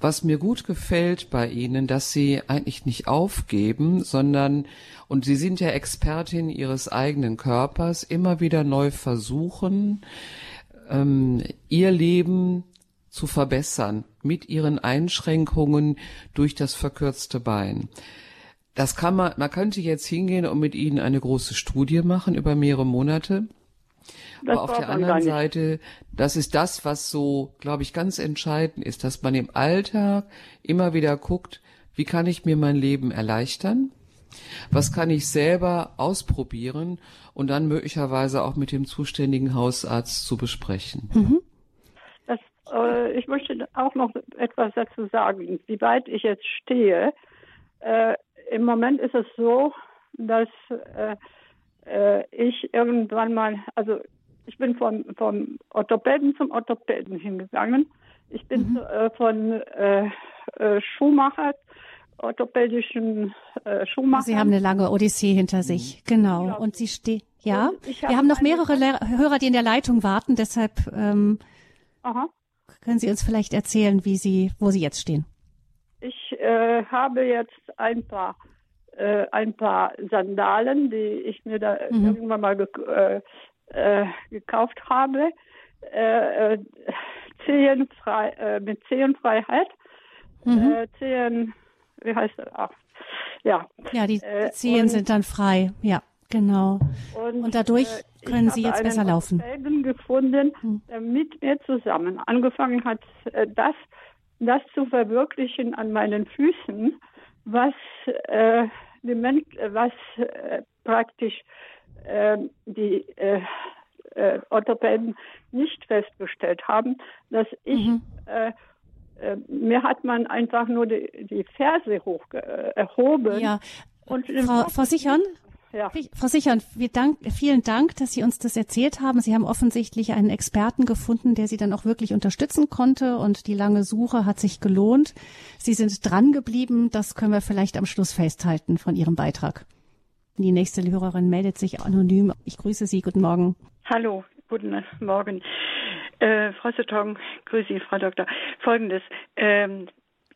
Speaker 2: Was mir gut gefällt bei Ihnen, dass Sie eigentlich nicht aufgeben, sondern, und Sie sind ja Expertin Ihres eigenen Körpers, immer wieder neu versuchen, ähm, Ihr Leben zu verbessern mit Ihren Einschränkungen durch das verkürzte Bein. Das kann man, man könnte jetzt hingehen und mit Ihnen eine große Studie machen über mehrere Monate das Aber auf der anderen Seite, das ist das, was so, glaube ich, ganz entscheidend ist, dass man im Alltag immer wieder guckt, wie kann ich mir mein Leben erleichtern? Was kann ich selber ausprobieren und dann möglicherweise auch mit dem zuständigen Hausarzt zu besprechen? Mhm.
Speaker 3: Das, äh, ich möchte auch noch etwas dazu sagen, wie weit ich jetzt stehe. Äh, Im Moment ist es so, dass äh, äh ich irgendwann mal, also ich bin von, vom Orthopäden zum Orthopäden hingegangen. Ich bin mhm. äh, von äh, äh, Schuhmacher, orthopädischen äh, Schuhmacher.
Speaker 1: Sie haben eine lange Odyssee hinter sich, mhm. genau. Ja. Und Sie stehen, ja. Hab Wir haben noch mehrere Le Hörer, die in der Leitung warten, deshalb ähm, Aha. können Sie uns vielleicht erzählen, wie Sie, wo Sie jetzt stehen.
Speaker 3: Ich äh, habe jetzt ein paar äh, ein paar Sandalen, die ich mir da mhm. irgendwann mal äh, äh, gekauft habe, äh, äh, Zehenfrei, mit Zehenfreiheit. Mhm. Zehen, wie heißt das? Ach, ja.
Speaker 1: Ja, die, Zehen sind dann frei, ja. Genau. Und, und dadurch können Sie jetzt besser laufen.
Speaker 3: Ich gefunden, hm. mit mir zusammen angefangen hat, das, das zu verwirklichen an meinen Füßen, was, äh, die Men was äh, praktisch äh, die äh, äh, Orthopäden nicht festgestellt haben, dass ich mhm. äh, äh, mir hat man einfach nur die, die Ferse hoch äh, erhoben.
Speaker 1: Ja. Und Frau, Frau Sichern, ja. Frau Sichern, wir dank, vielen Dank, dass Sie uns das erzählt haben. Sie haben offensichtlich einen Experten gefunden, der Sie dann auch wirklich unterstützen konnte und die lange Suche hat sich gelohnt. Sie sind dran geblieben. Das können wir vielleicht am Schluss festhalten von Ihrem Beitrag. Die nächste Hörerin meldet sich anonym. Ich grüße Sie. Guten Morgen.
Speaker 4: Hallo, guten Morgen. Äh, Frau Sotong, grüße Sie, Frau Doktor. Folgendes. Ähm,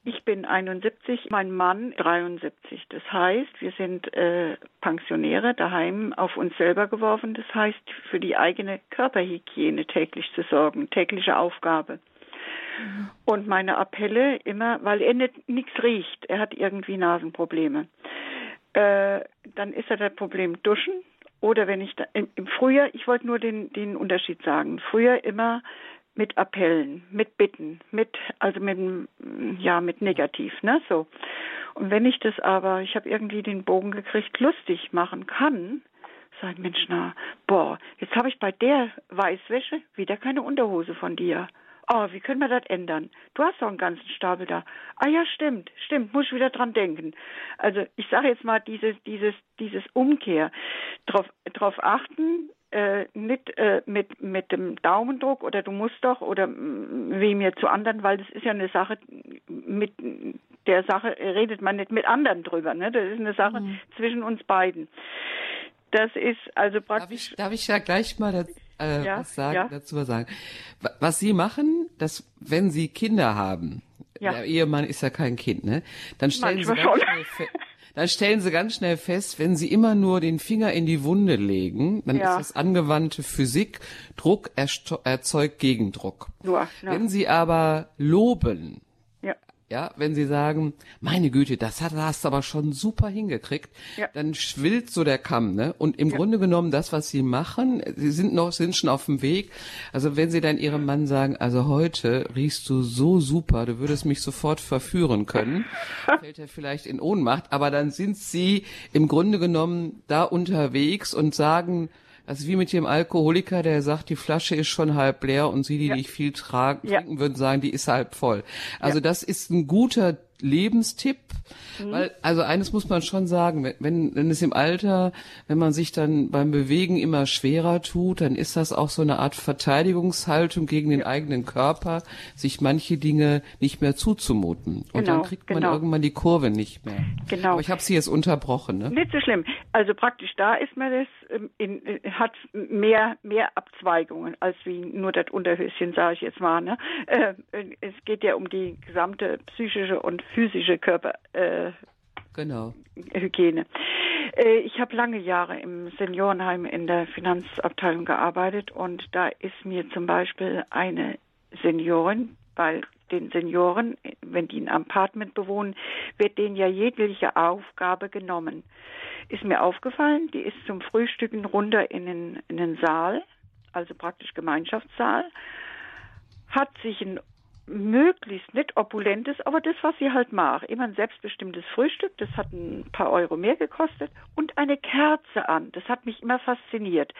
Speaker 4: ich bin 71, mein Mann 73. Das heißt, wir sind äh, Pensionäre daheim auf uns selber geworfen. Das heißt, für die eigene Körperhygiene täglich zu sorgen, tägliche Aufgabe. Mhm. Und meine Appelle immer, weil er nichts riecht, er hat irgendwie Nasenprobleme. Äh, dann ist ja das Problem Duschen. Oder wenn ich da, im, im Frühjahr, ich wollte nur den, den Unterschied sagen. Früher immer mit Appellen, mit Bitten, mit, also mit, ja, mit Negativ, ne, so. Und wenn ich das aber, ich habe irgendwie den Bogen gekriegt, lustig machen kann, sage Mensch, na, boah, jetzt habe ich bei der Weißwäsche wieder keine Unterhose von dir oh, wie können wir das ändern? Du hast doch einen ganzen Stapel da. Ah ja, stimmt, stimmt, muss ich wieder dran denken. Also ich sage jetzt mal dieses, dieses, dieses Umkehr, drauf, drauf achten, äh, nicht äh, mit, mit dem Daumendruck oder du musst doch oder mm, wie mir zu anderen, weil das ist ja eine Sache, mit der Sache redet man nicht mit anderen drüber. Ne? Das ist eine Sache mhm. zwischen uns beiden. Das ist also praktisch.
Speaker 2: Darf ich, darf ich ja gleich mal das, äh, ja, was sagen, ja. dazu was sagen? Was Sie machen, dass wenn Sie Kinder haben, ja. der Ehemann ist ja kein Kind, ne? Dann stellen Manchmal Sie ganz schnell dann stellen Sie ganz schnell fest, wenn Sie immer nur den Finger in die Wunde legen, dann ja. ist das angewandte Physik, Druck erzeugt Gegendruck. Ja, ja. Wenn Sie aber loben, ja, wenn sie sagen, meine Güte, das hat, hast du aber schon super hingekriegt, ja. dann schwillt so der Kamm, ne? Und im ja. Grunde genommen das, was sie machen, sie sind noch, sind schon auf dem Weg. Also wenn sie dann ihrem Mann sagen, also heute riechst du so super, du würdest mich sofort verführen können, fällt er vielleicht in Ohnmacht, aber dann sind sie im Grunde genommen da unterwegs und sagen, also wie mit dem Alkoholiker, der sagt, die Flasche ist schon halb leer und sie, die ja. nicht viel tragen, ja. trinken würden, sagen, die ist halb voll. Also ja. das ist ein guter Lebenstipp, mhm. weil also eines muss man schon sagen, wenn wenn es im Alter, wenn man sich dann beim Bewegen immer schwerer tut, dann ist das auch so eine Art Verteidigungshaltung gegen den eigenen Körper, sich manche Dinge nicht mehr zuzumuten und genau, dann kriegt man genau. irgendwann die Kurve nicht mehr. Genau. Aber ich habe Sie jetzt unterbrochen, ne?
Speaker 4: Nicht so schlimm. Also praktisch da ist man das ähm, in, äh, hat mehr mehr Abzweigungen als wie nur das Unterhöschen, sage ich jetzt mal. Ne? Äh, es geht ja um die gesamte psychische und physische Körper. Äh, genau. Hygiene. Äh, ich habe lange Jahre im Seniorenheim in der Finanzabteilung gearbeitet und da ist mir zum Beispiel eine Seniorin, weil den Senioren, wenn die ein Apartment bewohnen, wird denen ja jegliche Aufgabe genommen. Ist mir aufgefallen, die ist zum Frühstücken runter in den, in den Saal, also praktisch Gemeinschaftssaal, hat sich ein möglichst nicht opulentes, aber das, was sie halt mag. Immer ein selbstbestimmtes Frühstück, das hat ein paar Euro mehr gekostet und eine Kerze an. Das hat mich immer fasziniert.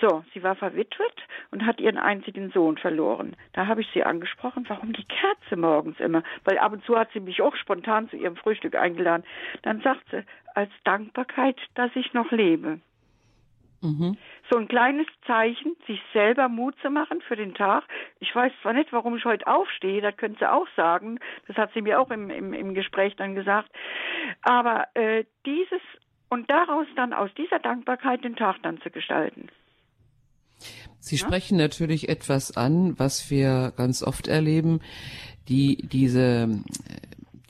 Speaker 4: So, sie war verwitwet und hat ihren einzigen Sohn verloren. Da habe ich sie angesprochen, warum die Kerze morgens immer? Weil ab und zu hat sie mich auch spontan zu ihrem Frühstück eingeladen. Dann sagt sie, als Dankbarkeit, dass ich noch lebe. Mhm. So ein kleines Zeichen, sich selber Mut zu machen für den Tag. Ich weiß zwar nicht, warum ich heute aufstehe, das könnte sie auch sagen. Das hat sie mir auch im, im, im Gespräch dann gesagt. Aber äh, dieses und daraus dann aus dieser Dankbarkeit den Tag dann zu gestalten.
Speaker 2: Sie ja? sprechen natürlich etwas an, was wir ganz oft erleben, die diese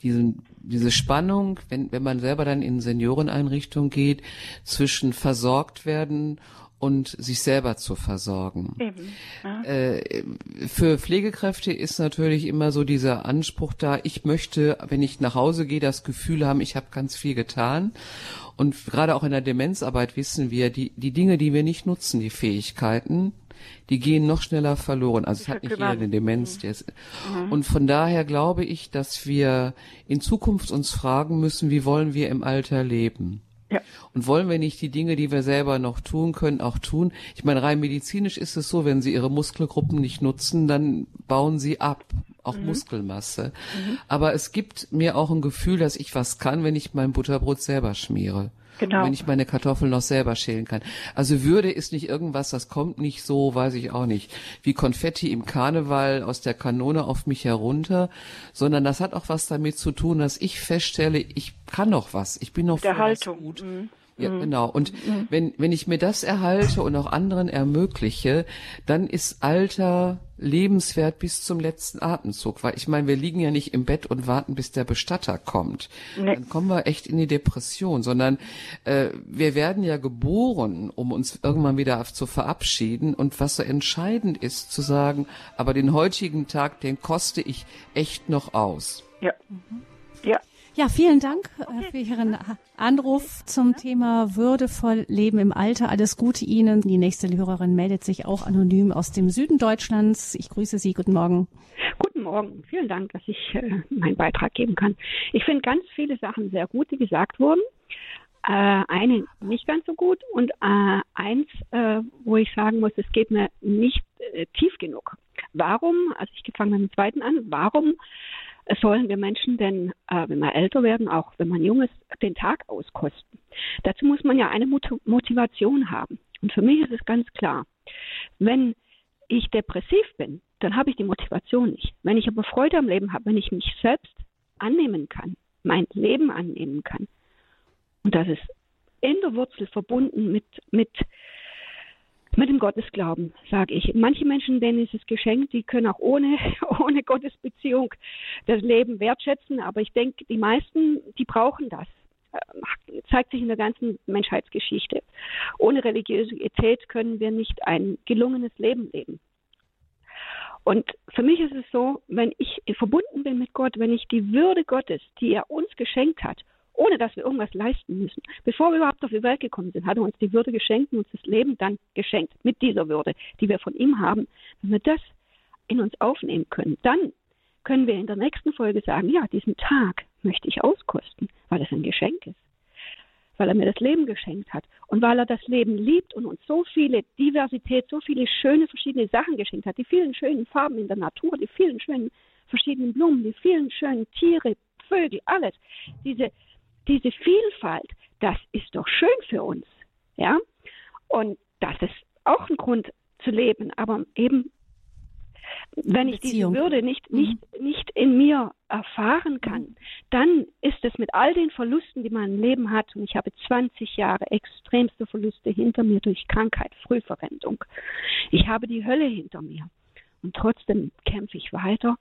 Speaker 2: diesen diese Spannung, wenn, wenn man selber dann in Senioreneinrichtungen geht, zwischen versorgt werden und sich selber zu versorgen. Eben, ja. äh, für Pflegekräfte ist natürlich immer so dieser Anspruch da, ich möchte, wenn ich nach Hause gehe, das Gefühl haben, ich habe ganz viel getan. Und gerade auch in der Demenzarbeit wissen wir, die, die Dinge, die wir nicht nutzen, die Fähigkeiten, die gehen noch schneller verloren. Also es hat nicht jeder eine Demenz. Mhm. Ist, mhm. Und von daher glaube ich, dass wir in Zukunft uns fragen müssen, wie wollen wir im Alter leben? Ja. Und wollen wir nicht die Dinge, die wir selber noch tun können, auch tun? Ich meine, rein medizinisch ist es so, wenn Sie Ihre Muskelgruppen nicht nutzen, dann bauen Sie ab, auch mhm. Muskelmasse. Mhm. Aber es gibt mir auch ein Gefühl, dass ich was kann, wenn ich mein Butterbrot selber schmiere. Genau. wenn ich meine Kartoffeln noch selber schälen kann. Also Würde ist nicht irgendwas, das kommt nicht so, weiß ich auch nicht, wie Konfetti im Karneval aus der Kanone auf mich herunter, sondern das hat auch was damit zu tun, dass ich feststelle, ich kann noch was, ich bin noch
Speaker 4: der Haltung. gut.
Speaker 2: Mhm. Ja, mhm. genau. Und mhm. wenn, wenn ich mir das erhalte und auch anderen ermögliche, dann ist Alter lebenswert bis zum letzten Atemzug. Weil ich meine, wir liegen ja nicht im Bett und warten, bis der Bestatter kommt. Nee. Dann kommen wir echt in die Depression, sondern äh, wir werden ja geboren, um uns irgendwann wieder zu verabschieden. Und was so entscheidend ist, zu sagen, aber den heutigen Tag, den koste ich echt noch aus.
Speaker 4: Ja. Mhm. Ja.
Speaker 1: Ja, vielen Dank äh, okay. für Ihren Anruf zum Thema würdevoll Leben im Alter. Alles Gute Ihnen. Die nächste Hörerin meldet sich auch anonym aus dem Süden Deutschlands. Ich grüße Sie. Guten Morgen.
Speaker 5: Guten Morgen. Vielen Dank, dass ich äh, meinen Beitrag geben kann. Ich finde ganz viele Sachen sehr gut, die gesagt wurden. Äh, eine nicht ganz so gut und äh, eins, äh, wo ich sagen muss, es geht mir nicht äh, tief genug. Warum, also ich fange mit dem zweiten an, warum sollen wir Menschen denn, äh, wenn wir älter werden, auch wenn man jung ist, den Tag auskosten? Dazu muss man ja eine Motivation haben. Und für mich ist es ganz klar, wenn ich depressiv bin, dann habe ich die Motivation nicht. Wenn ich aber Freude am Leben habe, wenn ich mich selbst annehmen kann, mein Leben annehmen kann, und das ist in der Wurzel verbunden mit, mit, mit dem Gottesglauben, sage ich. Manche Menschen, denen ist es geschenkt, die können auch ohne, ohne Gottesbeziehung das Leben wertschätzen, aber ich denke, die meisten, die brauchen das. Äh, zeigt sich in der ganzen Menschheitsgeschichte. Ohne Religiosität können wir nicht ein gelungenes Leben leben. Und für mich ist es so, wenn ich verbunden bin mit Gott, wenn ich die Würde Gottes, die er uns geschenkt hat, ohne dass wir irgendwas leisten müssen. Bevor wir überhaupt auf die Welt gekommen sind, hat er uns die Würde geschenkt und uns das Leben dann geschenkt mit dieser Würde, die wir von ihm haben. Wenn wir das in uns aufnehmen können, dann können wir in der nächsten Folge sagen, ja, diesen Tag möchte ich auskosten, weil es ein Geschenk ist weil er mir das Leben geschenkt hat und weil er das Leben liebt und uns so viele Diversität, so viele schöne verschiedene Sachen geschenkt hat, die vielen schönen Farben in der Natur, die vielen schönen verschiedenen Blumen, die vielen schönen Tiere, Vögel, alles. Diese, diese Vielfalt, das ist doch schön für uns, ja? Und das ist auch ein Grund zu leben, aber eben wenn ich diese Würde nicht, mhm. nicht, nicht in mir erfahren kann, dann ist es mit all den Verlusten, die mein Leben hat, und ich habe 20 Jahre extremste Verluste hinter mir durch Krankheit, Frühverrentung. Ich habe die Hölle hinter mir. Und trotzdem kämpfe ich weiter,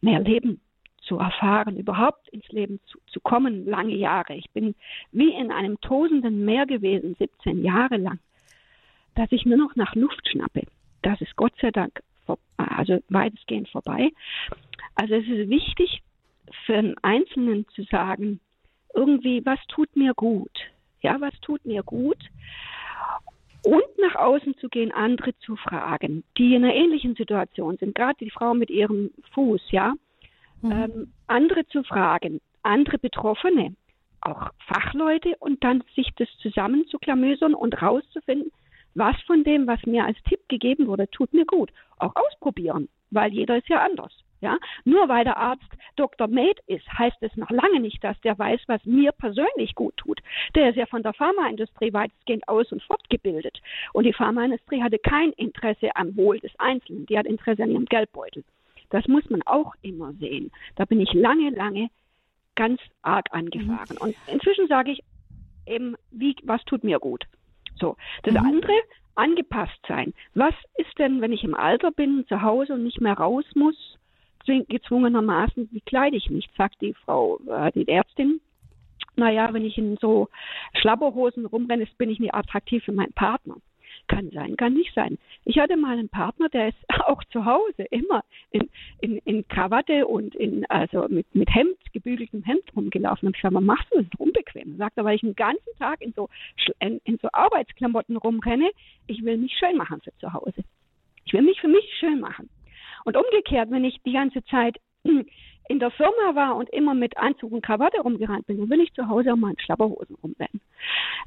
Speaker 5: mehr Leben zu erfahren, überhaupt ins Leben zu, zu kommen, lange Jahre. Ich bin wie in einem tosenden Meer gewesen, 17 Jahre lang, dass ich nur noch nach Luft schnappe. Das ist Gott sei Dank also weitestgehend vorbei. Also es ist wichtig für einen Einzelnen zu sagen, irgendwie, was tut mir gut? Ja, was tut mir gut? Und nach außen zu gehen, andere zu fragen, die in einer ähnlichen Situation sind, gerade die Frau mit ihrem Fuß, ja, mhm. ähm, andere zu fragen, andere Betroffene, auch Fachleute und dann sich das zusammenzuklamösern und rauszufinden, was von dem, was mir als Tipp gegeben wurde, tut mir gut. Auch ausprobieren, weil jeder ist ja anders. Ja, nur weil der Arzt Dr. Med ist, heißt es noch lange nicht, dass der weiß, was mir persönlich gut tut. Der ist ja von der Pharmaindustrie weitestgehend aus und fortgebildet. Und die Pharmaindustrie hatte kein Interesse am Wohl des Einzelnen. Die hat Interesse an ihrem Geldbeutel. Das muss man auch immer sehen. Da bin ich lange, lange ganz arg angefahren. Mhm. Und inzwischen sage ich eben, wie, was tut mir gut? So. Das mhm. andere, angepasst sein. Was ist denn, wenn ich im Alter bin, zu Hause und nicht mehr raus muss, gezwungenermaßen, wie kleide ich mich? Sagt die Frau, äh, die Ärztin. Naja, wenn ich in so Schlabberhosen rumrenne, bin ich nicht attraktiv für meinen Partner. Kann sein, kann nicht sein. Ich hatte mal einen Partner, der ist auch zu Hause immer in, in, in Krawatte und in, also mit, mit Hemd, gebügeltem Hemd rumgelaufen. Und ich sage, was machst du das ist unbequem? Sagt er, weil ich den ganzen Tag in so, in, in so Arbeitsklamotten rumrenne, ich will mich schön machen für zu Hause. Ich will mich für mich schön machen. Und umgekehrt, wenn ich die ganze Zeit in der Firma war und immer mit Anzug und Krawatte rumgerannt bin, dann will ich zu Hause auch mal in Schlapperhosen rumrennen.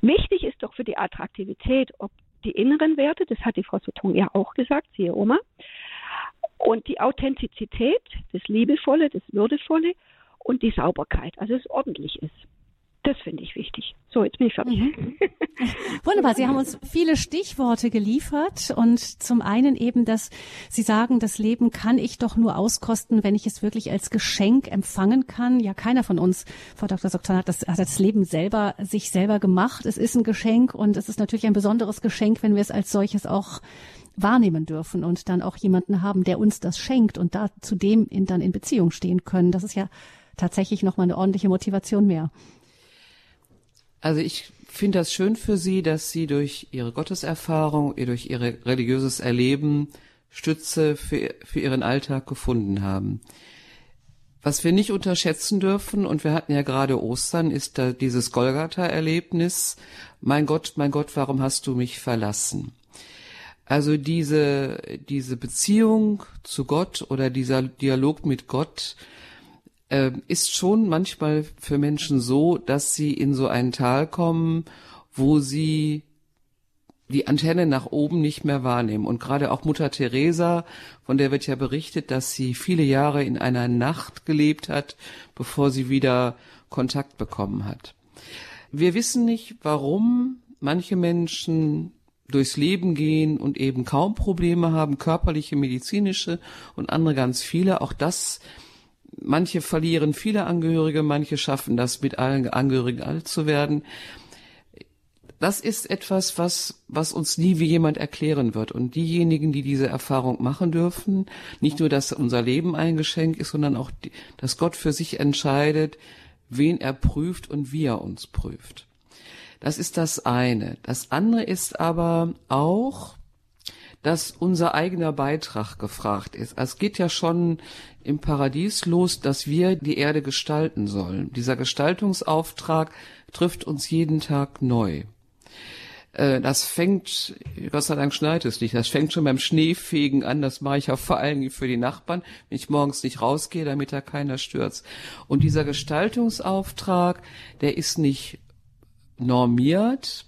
Speaker 5: Wichtig ist doch für die Attraktivität, ob die inneren Werte, das hat die Frau Sotung ja auch gesagt, siehe Oma, und die Authentizität, das Liebevolle, das Würdevolle und die Sauberkeit, also es ordentlich ist. Das finde ich wichtig. So, jetzt bin ich fertig. Mhm.
Speaker 1: Wunderbar. Sie haben uns viele Stichworte geliefert und zum einen eben, dass Sie sagen, das Leben kann ich doch nur auskosten, wenn ich es wirklich als Geschenk empfangen kann. Ja, keiner von uns, Frau Dr. Soktan, hat das, hat das Leben selber, sich selber gemacht. Es ist ein Geschenk und es ist natürlich ein besonderes Geschenk, wenn wir es als solches auch wahrnehmen dürfen und dann auch jemanden haben, der uns das schenkt und da zu dem in, dann in Beziehung stehen können. Das ist ja tatsächlich nochmal eine ordentliche Motivation mehr.
Speaker 2: Also ich finde das schön für Sie, dass Sie durch Ihre Gotteserfahrung, durch Ihr religiöses Erleben Stütze für, für Ihren Alltag gefunden haben. Was wir nicht unterschätzen dürfen, und wir hatten ja gerade Ostern, ist da dieses Golgatha-Erlebnis. Mein Gott, mein Gott, warum hast du mich verlassen? Also diese, diese Beziehung zu Gott oder dieser Dialog mit Gott, äh, ist schon manchmal für Menschen so, dass sie in so ein Tal kommen, wo sie die Antenne nach oben nicht mehr wahrnehmen. Und gerade auch Mutter Teresa, von der wird ja berichtet, dass sie viele Jahre in einer Nacht gelebt hat, bevor sie wieder Kontakt bekommen hat. Wir wissen nicht, warum manche Menschen durchs Leben gehen und eben kaum Probleme haben, körperliche, medizinische und andere ganz viele. Auch das, manche verlieren viele Angehörige, manche schaffen das mit allen Angehörigen alt zu werden. Das ist etwas, was, was uns nie wie jemand erklären wird. Und diejenigen, die diese Erfahrung machen dürfen, nicht nur, dass unser Leben ein Geschenk ist, sondern auch, dass Gott für sich entscheidet, wen er prüft und wie er uns prüft. Das ist das eine. Das andere ist aber auch, dass unser eigener Beitrag gefragt ist. Es geht ja schon im Paradies los, dass wir die Erde gestalten sollen. Dieser Gestaltungsauftrag trifft uns jeden Tag neu. Äh, das fängt, Gott sei Dank schneit es nicht, das fängt schon beim Schneefegen an, das mache ich auch vor allen Dingen für die Nachbarn, wenn ich morgens nicht rausgehe, damit da keiner stürzt. Und dieser Gestaltungsauftrag, der ist nicht normiert.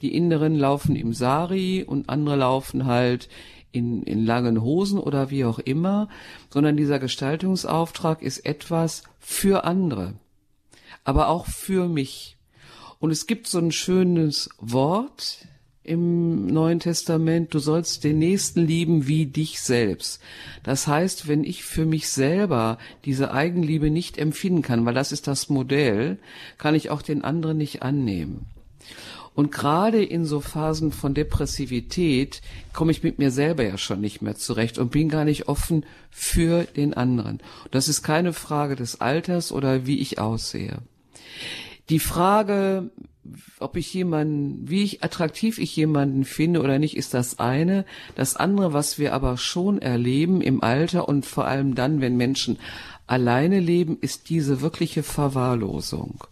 Speaker 2: Die Inneren laufen im Sari und andere laufen halt in, in langen Hosen oder wie auch immer, sondern dieser Gestaltungsauftrag ist etwas für andere, aber auch für mich. Und es gibt so ein schönes Wort im Neuen Testament, du sollst den Nächsten lieben wie dich selbst. Das heißt, wenn ich für mich selber diese Eigenliebe nicht empfinden kann, weil das ist das Modell, kann ich auch den anderen nicht annehmen. Und gerade in so Phasen von Depressivität komme ich mit mir selber ja schon nicht mehr zurecht und bin gar nicht offen für den anderen. Das ist keine Frage des Alters oder wie ich aussehe. Die Frage, ob ich jemanden, wie ich attraktiv ich jemanden finde oder nicht, ist das eine. Das andere, was wir aber schon erleben im Alter und vor allem dann, wenn Menschen alleine leben, ist diese wirkliche Verwahrlosung.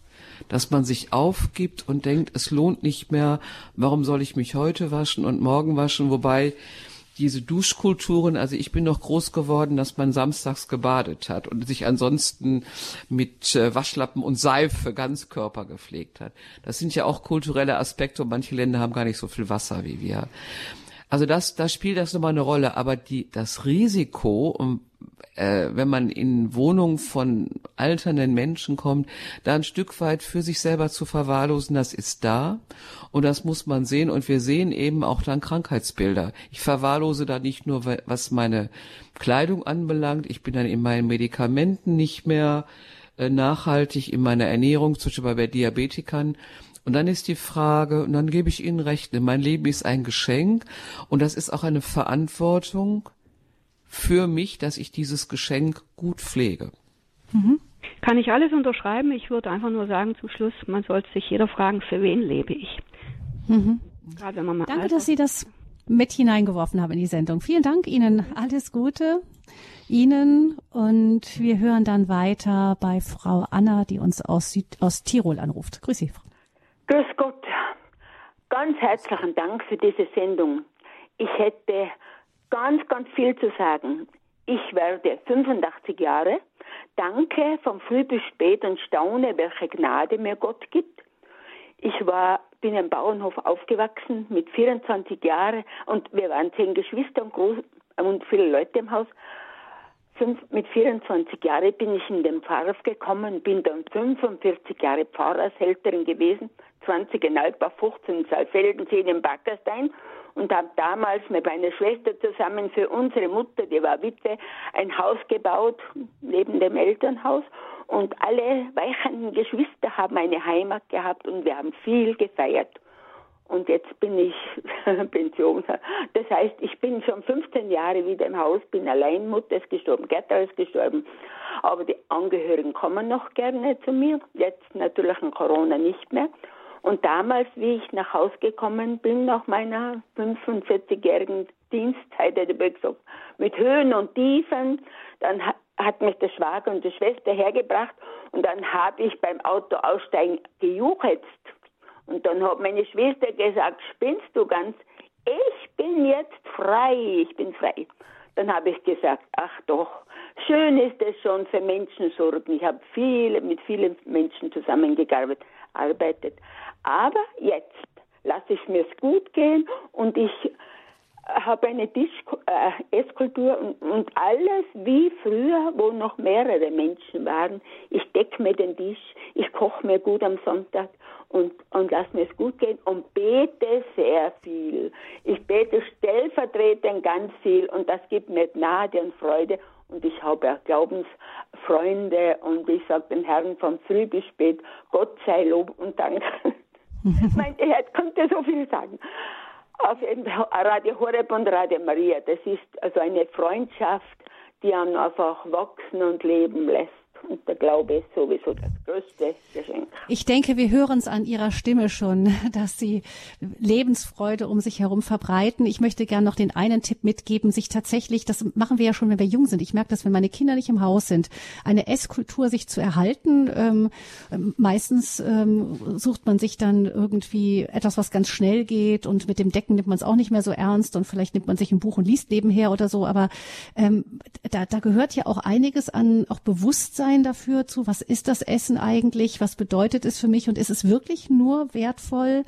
Speaker 2: Dass man sich aufgibt und denkt, es lohnt nicht mehr, warum soll ich mich heute waschen und morgen waschen, wobei diese Duschkulturen, also ich bin noch groß geworden, dass man samstags gebadet hat und sich ansonsten mit äh, Waschlappen und Seife ganz Körper gepflegt hat. Das sind ja auch kulturelle Aspekte und manche Länder haben gar nicht so viel Wasser wie wir. Also das, da spielt das nochmal eine Rolle. Aber die, das Risiko, um, äh, wenn man in Wohnungen von alternden Menschen kommt, da ein Stück weit für sich selber zu verwahrlosen, das ist da. Und das muss man sehen. Und wir sehen eben auch dann Krankheitsbilder. Ich verwahrlose da nicht nur, was meine Kleidung anbelangt. Ich bin dann in meinen Medikamenten nicht mehr äh, nachhaltig, in meiner Ernährung, zum Beispiel bei Diabetikern und dann ist die Frage, und dann gebe ich Ihnen recht, mein Leben ist ein Geschenk und das ist auch eine Verantwortung für mich, dass ich dieses Geschenk gut pflege.
Speaker 5: Mhm. Kann ich alles unterschreiben? Ich würde einfach nur sagen zum Schluss, man sollte sich jeder fragen, für wen lebe ich?
Speaker 1: Mhm. Gerade wenn man mal Danke, dass Sie das mit hineingeworfen haben in die Sendung. Vielen Dank Ihnen. Alles Gute Ihnen und wir hören dann weiter bei Frau Anna, die uns aus, Süd aus Tirol anruft. Grüß Sie, Frau.
Speaker 6: Grüß Gott. Ganz herzlichen Dank für diese Sendung. Ich hätte ganz, ganz viel zu sagen. Ich werde 85 Jahre. Danke von früh bis spät und staune, welche Gnade mir Gott gibt. Ich war, bin im Bauernhof aufgewachsen mit 24 Jahren und wir waren zehn Geschwister und, groß, und viele Leute im Haus. Fünf, mit 24 Jahren bin ich in den Pfarrhof gekommen, bin dann 45 Jahre Pfarrershälterin gewesen 20 in Altbach, 15 in Saalfelden, 10 in Backerstein und habe damals mit meiner Schwester zusammen für unsere Mutter, die war Witwe, ein Haus gebaut neben dem Elternhaus und alle weichenden Geschwister haben eine Heimat gehabt und wir haben viel gefeiert. Und jetzt bin ich Pension. Das heißt, ich bin schon 15 Jahre wieder im Haus, bin allein, Mutter ist gestorben, Gerda ist gestorben. Aber die Angehörigen kommen noch gerne zu mir. Jetzt natürlich in Corona nicht mehr. Und damals, wie ich nach Haus gekommen bin, nach meiner 45-jährigen Dienstzeit, hätte ich gesagt, mit Höhen und Tiefen, dann hat mich der Schwager und die Schwester hergebracht und dann habe ich beim Auto aussteigen gejuchzt. Und dann hat meine Schwester gesagt, spinnst du ganz? Ich bin jetzt frei, ich bin frei. Dann habe ich gesagt, ach doch, schön ist es schon für Menschen sorgen. Ich habe viele, mit vielen Menschen zusammengearbeitet. Aber jetzt lasse ich mir's gut gehen und ich habe eine Tisch, äh, Esskultur und, und, alles wie früher, wo noch mehrere Menschen waren. Ich decke mir den Tisch, ich koche mir gut am Sonntag und, und lass mir es gut gehen und bete sehr viel. Ich bete stellvertretend ganz viel und das gibt mir Gnade und Freude und ich habe auch Glaubensfreunde und ich sage den Herrn von früh bis spät, Gott sei Lob und Dank. mein Herr konnte so viel sagen. Auf Radio Horeb und Radio Maria, das ist also eine Freundschaft, die einen einfach wachsen und leben lässt. Und der Glaube ist sowieso das größte Geschenk.
Speaker 1: Ich denke, wir hören es an Ihrer Stimme schon, dass Sie Lebensfreude um sich herum verbreiten. Ich möchte gerne noch den einen Tipp mitgeben, sich tatsächlich, das machen wir ja schon, wenn wir jung sind. Ich merke das, wenn meine Kinder nicht im Haus sind, eine Esskultur sich zu erhalten. Ähm, meistens ähm, sucht man sich dann irgendwie etwas, was ganz schnell geht und mit dem Decken nimmt man es auch nicht mehr so ernst und vielleicht nimmt man sich ein Buch und liest nebenher oder so. Aber ähm, da, da gehört ja auch einiges an auch Bewusstsein Bewusstsein dafür zu, was ist das Essen eigentlich, was bedeutet es für mich und ist es wirklich nur wertvoll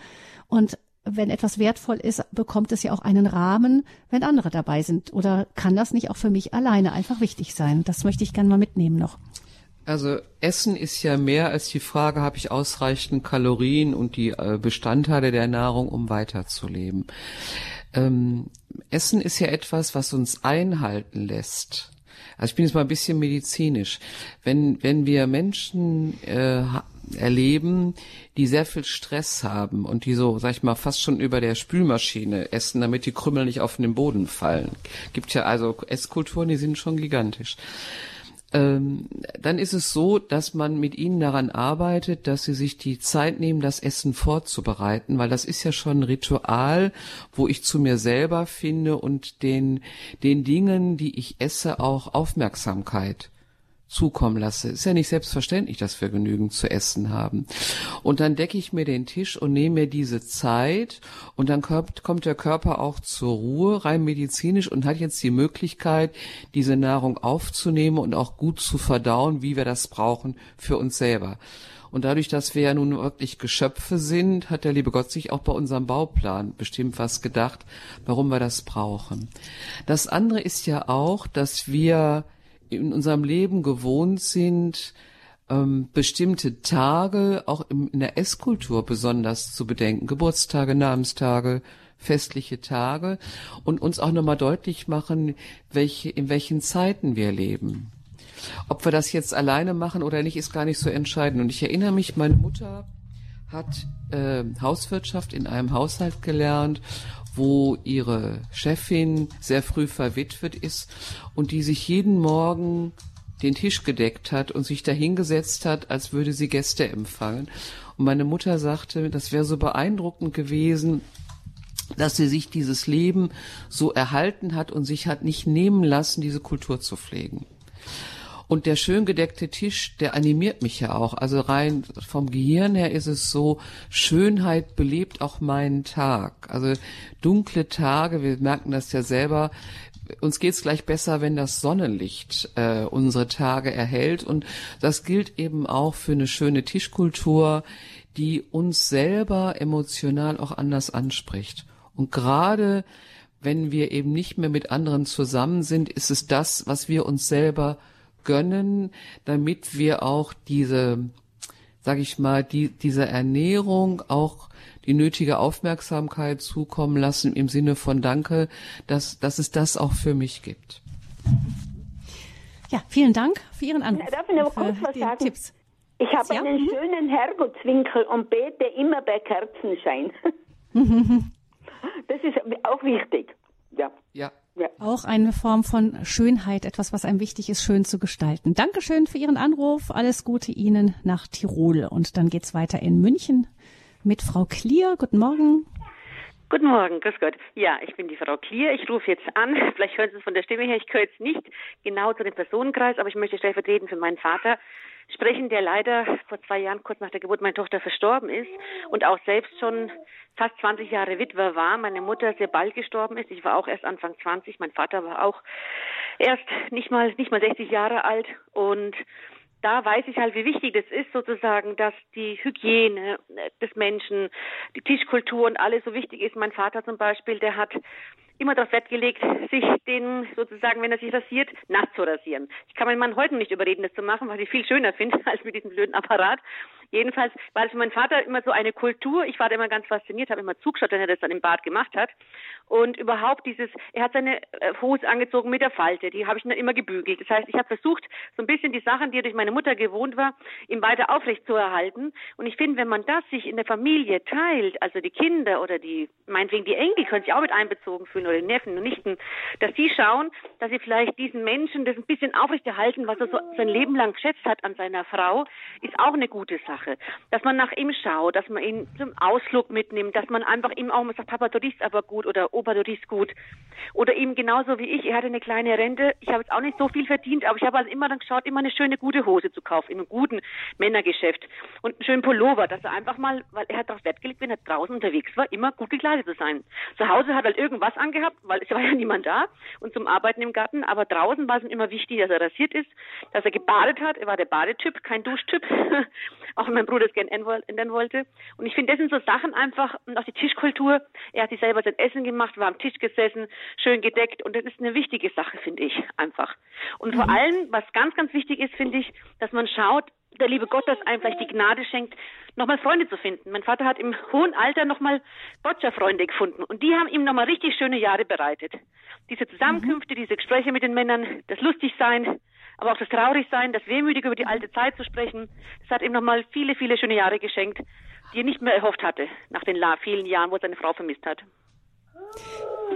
Speaker 1: und wenn etwas wertvoll ist, bekommt es ja auch einen Rahmen, wenn andere dabei sind. Oder kann das nicht auch für mich alleine einfach wichtig sein? Das möchte ich gerne mal mitnehmen noch.
Speaker 2: Also Essen ist ja mehr als die Frage, habe ich ausreichend Kalorien und die äh, Bestandteile der Nahrung, um weiterzuleben. Ähm, Essen ist ja etwas, was uns einhalten lässt. Also ich bin jetzt mal ein bisschen medizinisch. Wenn, wenn wir Menschen äh, erleben, die sehr viel Stress haben und die so, sag ich mal, fast schon über der Spülmaschine essen, damit die Krümel nicht auf den Boden fallen. Gibt ja also Esskulturen, die sind schon gigantisch ähm, dann ist es so, dass man mit ihnen daran arbeitet, dass sie sich die Zeit nehmen, das Essen vorzubereiten, weil das ist ja schon ein Ritual, wo ich zu mir selber finde und den, den Dingen, die ich esse, auch Aufmerksamkeit zukommen lasse. Ist ja nicht selbstverständlich, dass wir genügend zu essen haben. Und dann decke ich mir den Tisch und nehme mir diese Zeit und dann kommt, kommt der Körper auch zur Ruhe, rein medizinisch und hat jetzt die Möglichkeit, diese Nahrung aufzunehmen und auch gut zu verdauen, wie wir das brauchen für uns selber. Und dadurch, dass wir ja nun wirklich Geschöpfe sind, hat der liebe Gott sich auch bei unserem Bauplan bestimmt was gedacht, warum wir das brauchen. Das andere ist ja auch, dass wir in unserem Leben gewohnt sind, ähm, bestimmte Tage auch im, in der Esskultur besonders zu bedenken, Geburtstage, Namenstage, festliche Tage und uns auch nochmal deutlich machen, welche, in welchen Zeiten wir leben. Ob wir das jetzt alleine machen oder nicht, ist gar nicht so entscheidend. Und ich erinnere mich, meine Mutter hat äh, Hauswirtschaft in einem Haushalt gelernt wo ihre Chefin sehr früh verwitwet ist und die sich jeden Morgen den Tisch gedeckt hat und sich dahingesetzt hat, als würde sie Gäste empfangen. Und meine Mutter sagte, das wäre so beeindruckend gewesen, dass sie sich dieses Leben so erhalten hat und sich hat nicht nehmen lassen, diese Kultur zu pflegen. Und der schön gedeckte Tisch, der animiert mich ja auch. Also rein vom Gehirn her ist es so, Schönheit belebt auch meinen Tag. Also dunkle Tage, wir merken das ja selber, uns geht's gleich besser, wenn das Sonnenlicht äh, unsere Tage erhält. Und das gilt eben auch für eine schöne Tischkultur, die uns selber emotional auch anders anspricht. Und gerade wenn wir eben nicht mehr mit anderen zusammen sind, ist es das, was wir uns selber gönnen, damit wir auch diese, sag ich mal, die, dieser Ernährung auch die nötige Aufmerksamkeit zukommen lassen im Sinne von Danke, dass, dass es das auch für mich gibt.
Speaker 1: Ja, vielen Dank für Ihren Anruf.
Speaker 6: Darf ich noch kurz was sagen? Tipps. Ich habe ja? einen schönen Herrgottswinkel und bete immer bei Kerzenschein. das ist auch wichtig. Ja.
Speaker 2: Ja.
Speaker 1: Ja. Auch eine Form von Schönheit, etwas, was einem wichtig ist, schön zu gestalten. Dankeschön für Ihren Anruf. Alles Gute Ihnen nach Tirol. Und dann geht's weiter in München mit Frau Klier. Guten Morgen.
Speaker 7: Guten Morgen, grüß Gott. Ja, ich bin die Frau Klier. Ich rufe jetzt an. Vielleicht hören Sie es von der Stimme her. Ich gehöre jetzt nicht genau zu dem Personenkreis, aber ich möchte stellvertretend für meinen Vater sprechen, der leider vor zwei Jahren kurz nach der Geburt meiner Tochter verstorben ist und auch selbst schon fast 20 Jahre Witwer war. Meine Mutter sehr bald gestorben ist. Ich war auch erst Anfang 20. Mein Vater war auch erst nicht mal, nicht mal 60 Jahre alt und da weiß ich halt, wie wichtig das ist, sozusagen, dass die Hygiene des Menschen, die Tischkultur und alles so wichtig ist. Mein Vater zum Beispiel, der hat immer darauf Wert gelegt, sich den sozusagen, wenn er sich rasiert, nass zu rasieren. Ich kann meinen Mann heute nicht überreden, das zu machen, was ich viel schöner finde als mit diesem blöden Apparat. Jedenfalls war es für meinen Vater immer so eine Kultur. Ich war da immer ganz fasziniert, habe immer zugeschaut, wenn er das dann im Bad gemacht hat. Und überhaupt dieses, er hat seine äh, Hose angezogen mit der Falte, die habe ich dann immer gebügelt. Das heißt, ich habe versucht, so ein bisschen die Sachen, die er durch meine Mutter gewohnt war, ihm weiter aufrecht zu erhalten. Und ich finde, wenn man das sich in der Familie teilt, also die Kinder oder die, meinetwegen die Enkel können sich auch mit einbezogen fühlen oder Neffen und Nichten, dass die schauen, dass sie vielleicht diesen Menschen das ein bisschen aufrechterhalten, was er so sein Leben lang geschätzt hat an seiner Frau, ist auch eine gute Sache. Dass man nach ihm schaut, dass man ihn zum Ausflug mitnimmt, dass man einfach ihm auch mal sagt, Papa, du riechst aber gut oder Opa, du riechst gut. Oder ihm genauso wie ich, er hatte eine kleine Rente, ich habe jetzt auch nicht so viel verdient, aber ich habe also immer dann geschaut, immer eine schöne, gute Hose zu kaufen, in einem guten Männergeschäft und einen schönen Pullover, dass er einfach mal, weil er hat darauf Wert gelegt, wenn er draußen unterwegs war, immer gut gekleidet zu sein. Zu Hause hat er irgendwas angehabt, weil es war ja niemand da und zum Arbeiten im Garten, aber draußen war es ihm immer wichtig, dass er rasiert ist, dass er gebadet hat, er war der Badetyp, kein Duschtyp, auch wenn mein Bruder es gerne ändern wollte. Und ich finde, das sind so Sachen einfach, und auch die Tischkultur, er hat sich selber sein Essen gemacht, war am Tisch gesessen, schön gedeckt und das ist eine wichtige Sache, finde ich, einfach. Und mhm. vor allem, was ganz, ganz wichtig ist, finde ich, dass man schaut, der liebe Gott das einem vielleicht die Gnade schenkt, nochmal Freunde zu finden. Mein Vater hat im hohen Alter nochmal Boccia-Freunde gefunden und die haben ihm nochmal richtig schöne Jahre bereitet. Diese Zusammenkünfte, mhm. diese Gespräche mit den Männern, das Lustigsein, aber auch das Traurigsein, das Wehmütige über die alte Zeit zu sprechen, das hat ihm nochmal viele, viele schöne Jahre geschenkt, die er nicht mehr erhofft hatte nach den vielen Jahren, wo er seine Frau vermisst hat.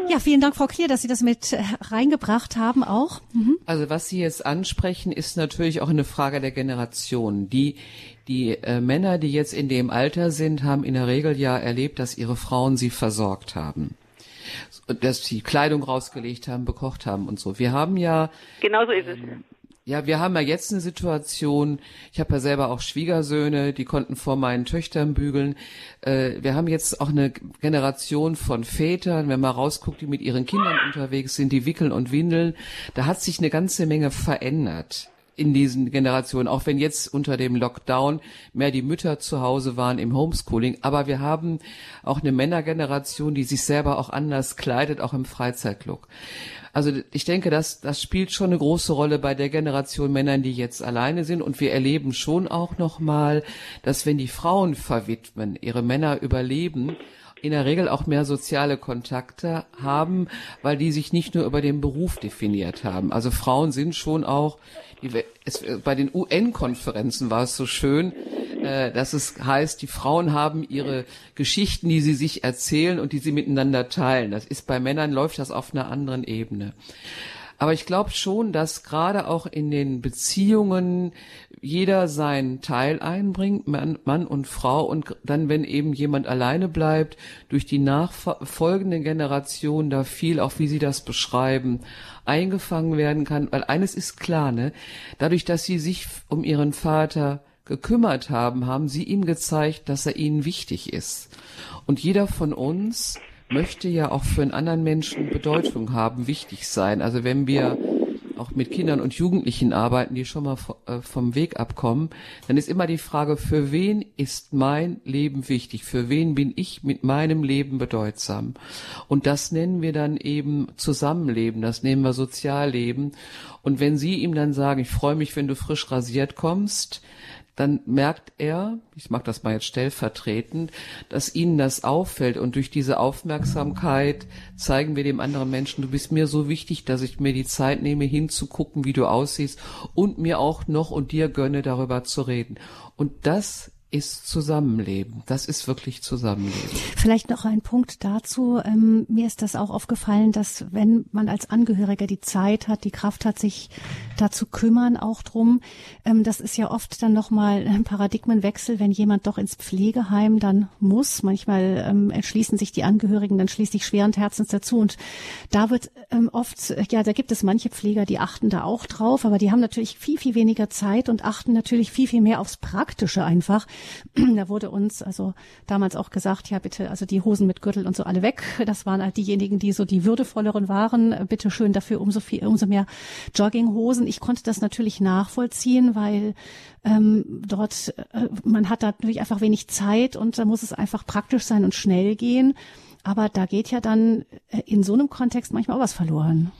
Speaker 1: Ja, vielen Dank, Frau Klier, dass Sie das mit äh, reingebracht haben auch.
Speaker 2: Mhm. Also was Sie jetzt ansprechen, ist natürlich auch eine Frage der Generation. Die, die äh, Männer, die jetzt in dem Alter sind, haben in der Regel ja erlebt, dass ihre Frauen sie versorgt haben. Dass sie Kleidung rausgelegt haben, bekocht haben und so. Wir haben ja.
Speaker 7: Genau so ist es.
Speaker 2: Ja, wir haben ja jetzt eine Situation, ich habe ja selber auch Schwiegersöhne, die konnten vor meinen Töchtern bügeln. Äh, wir haben jetzt auch eine Generation von Vätern, wenn man rausguckt, die mit ihren Kindern unterwegs sind, die wickeln und windeln. Da hat sich eine ganze Menge verändert in diesen Generationen, auch wenn jetzt unter dem Lockdown mehr die Mütter zu Hause waren im Homeschooling. Aber wir haben auch eine Männergeneration, die sich selber auch anders kleidet, auch im Freizeitlook. Also ich denke, das, das spielt schon eine große Rolle bei der Generation Männern, die jetzt alleine sind. Und wir erleben schon auch nochmal, dass wenn die Frauen verwitwen, ihre Männer überleben, in der Regel auch mehr soziale Kontakte haben, weil die sich nicht nur über den Beruf definiert haben. Also Frauen sind schon auch, es, bei den UN-Konferenzen war es so schön, äh, dass es heißt, die Frauen haben ihre Geschichten, die sie sich erzählen und die sie miteinander teilen. Das ist bei Männern läuft das auf einer anderen Ebene. Aber ich glaube schon, dass gerade auch in den Beziehungen jeder seinen Teil einbringt, Mann, und Frau, und dann, wenn eben jemand alleine bleibt, durch die nachfolgenden Generationen da viel, auch wie Sie das beschreiben, eingefangen werden kann. Weil eines ist klar, ne? Dadurch, dass Sie sich um Ihren Vater gekümmert haben, haben sie ihm gezeigt, dass er ihnen wichtig ist. Und jeder von uns möchte ja auch für einen anderen Menschen Bedeutung haben, wichtig sein. Also wenn wir auch mit Kindern und Jugendlichen arbeiten, die schon mal äh, vom Weg abkommen, dann ist immer die Frage, für wen ist mein Leben wichtig? Für wen bin ich mit meinem Leben bedeutsam? Und das nennen wir dann eben Zusammenleben, das nennen wir Sozialleben. Und wenn Sie ihm dann sagen, ich freue mich, wenn du frisch rasiert kommst, dann merkt er, ich mag das mal jetzt stellvertretend, dass ihnen das auffällt und durch diese Aufmerksamkeit zeigen wir dem anderen Menschen, du bist mir so wichtig, dass ich mir die Zeit nehme, hinzugucken, wie du aussiehst und mir auch noch und dir gönne, darüber zu reden. Und das ist Zusammenleben. Das ist wirklich Zusammenleben.
Speaker 1: Vielleicht noch ein Punkt dazu. Ähm, mir ist das auch aufgefallen, dass wenn man als Angehöriger die Zeit hat, die Kraft hat, sich da zu kümmern, auch drum, ähm, das ist ja oft dann nochmal ein Paradigmenwechsel, wenn jemand doch ins Pflegeheim dann muss. Manchmal ähm, entschließen sich die Angehörigen dann schließlich schweren Herzens dazu. Und da wird ähm, oft, ja, da gibt es manche Pfleger, die achten da auch drauf, aber die haben natürlich viel, viel weniger Zeit und achten natürlich viel, viel mehr aufs Praktische einfach da wurde uns also damals auch gesagt, ja bitte, also die Hosen mit Gürtel und so alle weg. Das waren halt diejenigen, die so die würdevolleren waren. Bitte schön dafür umso viel, umso mehr Jogginghosen. Ich konnte das natürlich nachvollziehen, weil ähm, dort äh, man hat da natürlich einfach wenig Zeit und da muss es einfach praktisch sein und schnell gehen. Aber da geht ja dann äh, in so einem Kontext manchmal auch was verloren.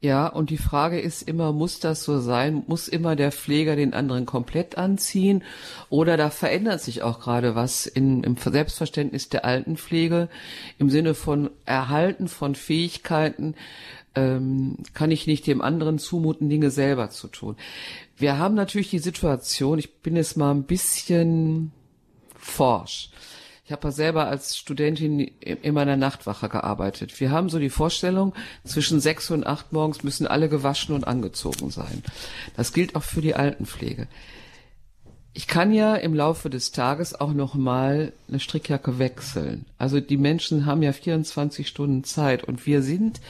Speaker 2: Ja, und die Frage ist immer, muss das so sein? Muss immer der Pfleger den anderen komplett anziehen? Oder da verändert sich auch gerade was in, im Selbstverständnis der Altenpflege im Sinne von Erhalten von Fähigkeiten, ähm, kann ich nicht dem anderen zumuten, Dinge selber zu tun. Wir haben natürlich die Situation, ich bin jetzt mal ein bisschen forsch. Ich habe ja selber als Studentin in meiner Nachtwache gearbeitet. Wir haben so die Vorstellung, zwischen sechs und acht morgens müssen alle gewaschen und angezogen sein. Das gilt auch für die Altenpflege. Ich kann ja im Laufe des Tages auch noch mal eine Strickjacke wechseln. Also die Menschen haben ja 24 Stunden Zeit und wir sind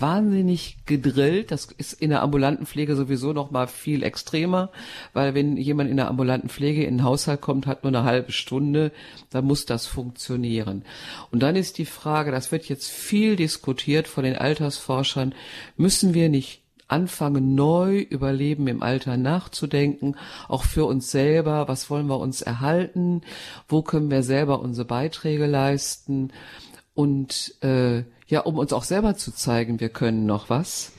Speaker 2: wahnsinnig gedrillt. Das ist in der ambulanten Pflege sowieso noch mal viel extremer, weil wenn jemand in der ambulanten Pflege in den Haushalt kommt, hat nur eine halbe Stunde, dann muss das funktionieren. Und dann ist die Frage, das wird jetzt viel diskutiert von den Altersforschern, müssen wir nicht anfangen, neu über Leben im Alter nachzudenken, auch für uns selber, was wollen wir uns erhalten, wo können wir selber unsere Beiträge leisten und äh, ja, um uns auch selber zu zeigen, wir können noch was.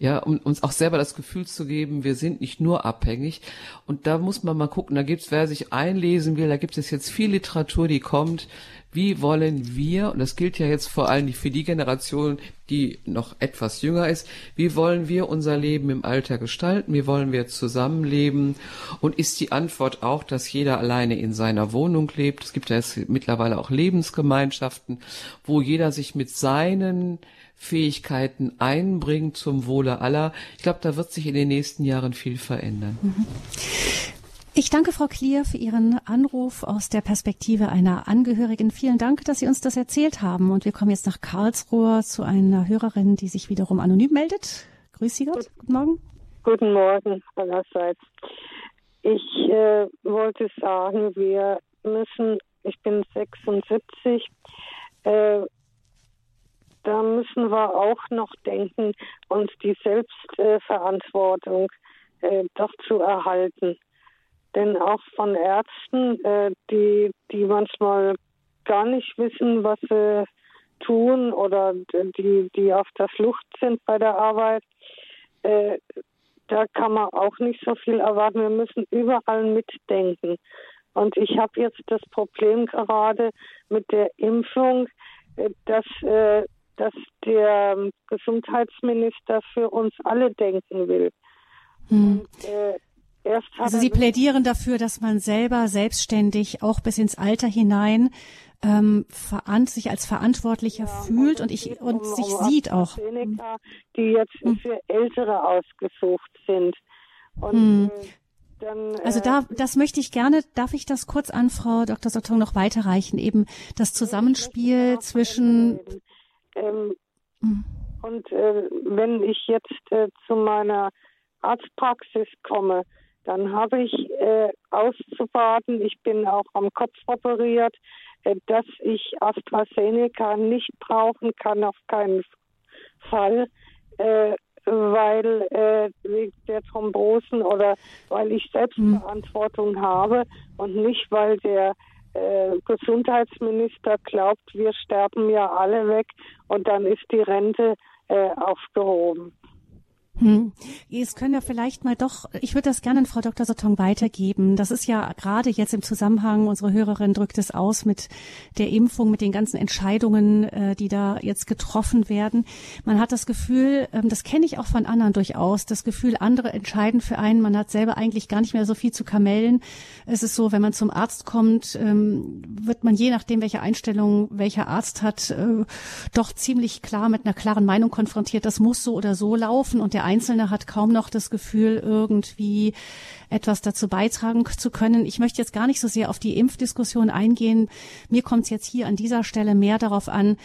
Speaker 2: Ja, um uns auch selber das Gefühl zu geben, wir sind nicht nur abhängig. Und da muss man mal gucken, da gibt's, wer sich einlesen will, da gibt es jetzt viel Literatur, die kommt, wie wollen wir, und das gilt ja jetzt vor allem für die Generation, die noch etwas jünger ist, wie wollen wir unser Leben im Alter gestalten, wie wollen wir zusammenleben und ist die Antwort auch, dass jeder alleine in seiner Wohnung lebt. Es gibt ja jetzt mittlerweile auch Lebensgemeinschaften, wo jeder sich mit seinen Fähigkeiten einbringt zum Wohle aller. Ich glaube, da wird sich in den nächsten Jahren viel verändern. Mhm.
Speaker 1: Ich danke Frau Klier für Ihren Anruf aus der Perspektive einer Angehörigen. Vielen Dank, dass Sie uns das erzählt haben. Und wir kommen jetzt nach Karlsruhe zu einer Hörerin, die sich wiederum anonym meldet. Grüß Sie Gott. Guten Morgen.
Speaker 8: Guten Morgen allerseits. Ich äh, wollte sagen, wir müssen, ich bin 76, äh, da müssen wir auch noch denken, uns die Selbstverantwortung äh, doch zu erhalten denn auch von Ärzten, äh, die, die manchmal gar nicht wissen, was sie tun oder die, die auf der Flucht sind bei der Arbeit, äh, da kann man auch nicht so viel erwarten. Wir müssen überall mitdenken. Und ich habe jetzt das Problem gerade mit der Impfung, äh, dass, äh, dass der Gesundheitsminister für uns alle denken will.
Speaker 1: Hm. Und, äh, also Sie plädieren dafür, dass man selber selbstständig auch bis ins Alter hinein ähm, sich als Verantwortlicher ja, fühlt und, ich und um, sich um sieht auch.
Speaker 8: Die jetzt hm. für Ältere ausgesucht sind. Und,
Speaker 1: hm. Äh, dann, äh, also da, das möchte ich gerne, darf ich das kurz an Frau Dr. Sotong noch weiterreichen, eben das Zusammenspiel zwischen
Speaker 8: ähm, hm. und äh, wenn ich jetzt äh, zu meiner Arztpraxis komme, dann habe ich äh, auszuwarten, ich bin auch am Kopf operiert, äh, dass ich AstraZeneca nicht brauchen kann, auf keinen Fall, äh, weil äh, wegen der Thrombosen oder weil ich Selbstverantwortung mhm. habe und nicht, weil der Gesundheitsminister glaubt, wir sterben ja alle weg und dann ist die Rente äh, aufgehoben.
Speaker 1: Hm. Es können ja vielleicht mal doch, ich würde das gerne an Frau Dr. Sotong weitergeben. Das ist ja gerade jetzt im Zusammenhang, unsere Hörerin drückt es aus mit der Impfung, mit den ganzen Entscheidungen, äh, die da jetzt getroffen werden. Man hat das Gefühl, ähm, das kenne ich auch von anderen durchaus, das Gefühl, andere entscheiden für einen. Man hat selber eigentlich gar nicht mehr so viel zu kamellen. Es ist so, wenn man zum Arzt kommt, ähm, wird man je nachdem, welche Einstellung welcher Arzt hat, äh, doch ziemlich klar mit einer klaren Meinung konfrontiert. Das muss so oder so laufen und der Einzelne hat kaum noch das Gefühl, irgendwie etwas dazu beitragen zu können. Ich möchte jetzt gar nicht so sehr auf die Impfdiskussion eingehen. Mir kommt es jetzt hier an dieser Stelle mehr darauf an,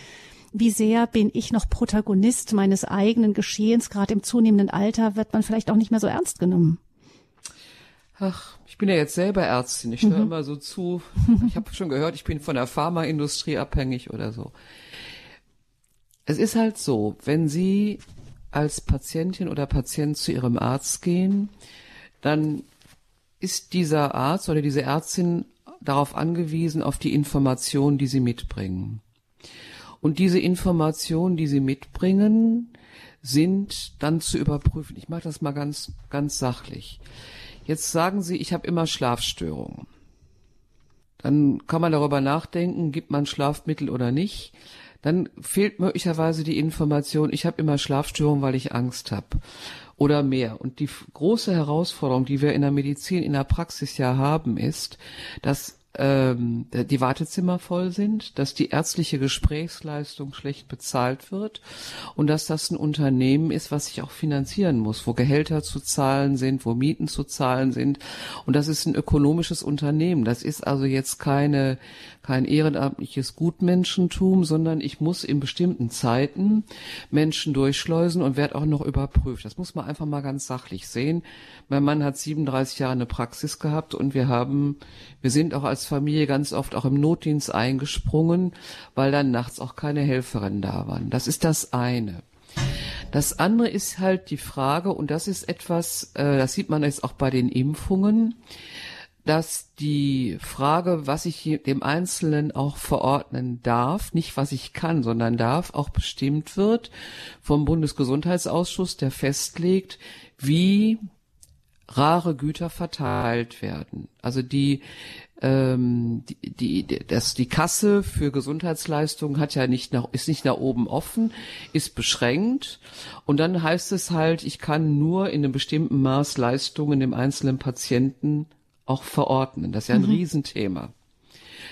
Speaker 1: wie sehr bin ich noch Protagonist meines eigenen Geschehens. Gerade im zunehmenden Alter wird man vielleicht auch nicht mehr so ernst genommen.
Speaker 2: Ach, ich bin ja jetzt selber Ärztin. Ich höre mhm. immer so zu. Ich habe schon gehört, ich bin von der Pharmaindustrie abhängig oder so. Es ist halt so, wenn Sie als Patientin oder Patient zu ihrem Arzt gehen, dann ist dieser Arzt oder diese Ärztin darauf angewiesen, auf die Informationen, die sie mitbringen. Und diese Informationen, die sie mitbringen, sind dann zu überprüfen. Ich mache das mal ganz, ganz sachlich. Jetzt sagen Sie, ich habe immer Schlafstörungen. Dann kann man darüber nachdenken, gibt man Schlafmittel oder nicht. Dann fehlt möglicherweise die Information, ich habe immer Schlafstörungen, weil ich Angst habe oder mehr. Und die große Herausforderung, die wir in der Medizin, in der Praxis ja haben, ist, dass ähm, die Wartezimmer voll sind, dass die ärztliche Gesprächsleistung schlecht bezahlt wird und dass das ein Unternehmen ist, was sich auch finanzieren muss, wo Gehälter zu zahlen sind, wo Mieten zu zahlen sind. Und das ist ein ökonomisches Unternehmen. Das ist also jetzt keine, kein ehrenamtliches Gutmenschentum, sondern ich muss in bestimmten Zeiten Menschen durchschleusen und werde auch noch überprüft. Das muss man einfach mal ganz sachlich sehen. Mein Mann hat 37 Jahre eine Praxis gehabt und wir haben, wir sind auch als Familie ganz oft auch im Notdienst eingesprungen, weil dann nachts auch keine Helferinnen da waren. Das ist das eine. Das andere ist halt die Frage, und das ist etwas, äh, das sieht man jetzt auch bei den Impfungen, dass die Frage, was ich dem Einzelnen auch verordnen darf, nicht was ich kann, sondern darf, auch bestimmt wird vom Bundesgesundheitsausschuss, der festlegt, wie rare Güter verteilt werden. Also die ähm, die, die, das, die Kasse für Gesundheitsleistungen hat ja nicht nach, ist nicht nach oben offen, ist beschränkt. Und dann heißt es halt, ich kann nur in einem bestimmten Maß Leistungen dem einzelnen Patienten auch verordnen. Das ist ja ein mhm. Riesenthema.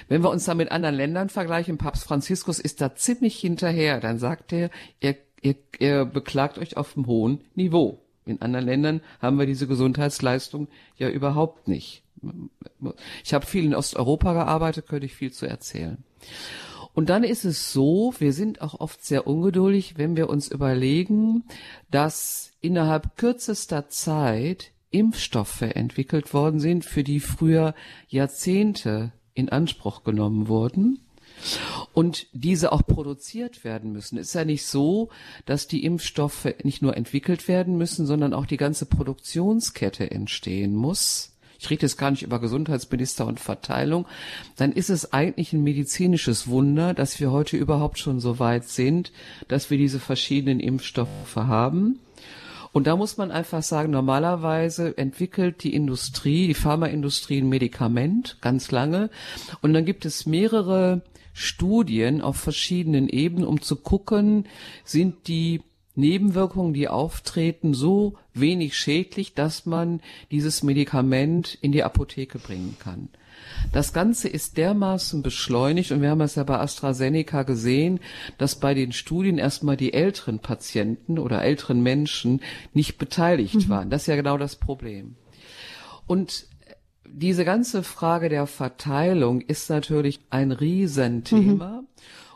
Speaker 2: Wenn wir uns da mit anderen Ländern vergleichen, Papst Franziskus ist da ziemlich hinterher, dann sagt er, ihr, ihr, ihr beklagt euch auf einem hohen Niveau. In anderen Ländern haben wir diese Gesundheitsleistung ja überhaupt nicht. Ich habe viel in Osteuropa gearbeitet, könnte ich viel zu erzählen. Und dann ist es so, wir sind auch oft sehr ungeduldig, wenn wir uns überlegen, dass innerhalb kürzester Zeit Impfstoffe entwickelt worden sind, für die früher Jahrzehnte in Anspruch genommen wurden und diese auch produziert werden müssen. Es ist ja nicht so, dass die Impfstoffe nicht nur entwickelt werden müssen, sondern auch die ganze Produktionskette entstehen muss. Ich rede jetzt gar nicht über Gesundheitsminister und Verteilung. Dann ist es eigentlich ein medizinisches Wunder, dass wir heute überhaupt schon so weit sind, dass wir diese verschiedenen Impfstoffe haben. Und da muss man einfach sagen, normalerweise entwickelt die Industrie, die Pharmaindustrie ein Medikament ganz lange. Und dann gibt es mehrere Studien auf verschiedenen Ebenen, um zu gucken, sind die Nebenwirkungen, die auftreten, so wenig schädlich, dass man dieses Medikament in die Apotheke bringen kann. Das Ganze ist dermaßen beschleunigt und wir haben es ja bei AstraZeneca gesehen, dass bei den Studien erstmal die älteren Patienten oder älteren Menschen nicht beteiligt mhm. waren. Das ist ja genau das Problem. Und diese ganze Frage der Verteilung ist natürlich ein Riesenthema. Mhm.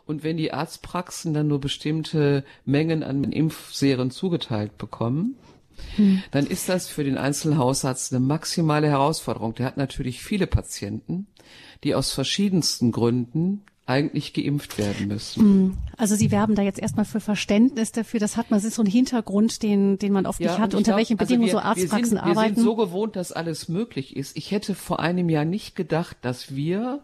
Speaker 2: Und wenn die Arztpraxen dann nur bestimmte Mengen an Impfserien zugeteilt bekommen, hm. dann ist das für den Einzelhausarzt eine maximale Herausforderung. Der hat natürlich viele Patienten, die aus verschiedensten Gründen eigentlich geimpft werden müssen. Hm.
Speaker 1: Also Sie werben da jetzt erstmal für Verständnis dafür. Das hat man, das ist so ein Hintergrund, den, den man oft ja, nicht hat, unter glaub, welchen Bedingungen also wir, so Arztpraxen
Speaker 2: wir sind,
Speaker 1: arbeiten.
Speaker 2: Wir sind so gewohnt, dass alles möglich ist. Ich hätte vor einem Jahr nicht gedacht, dass wir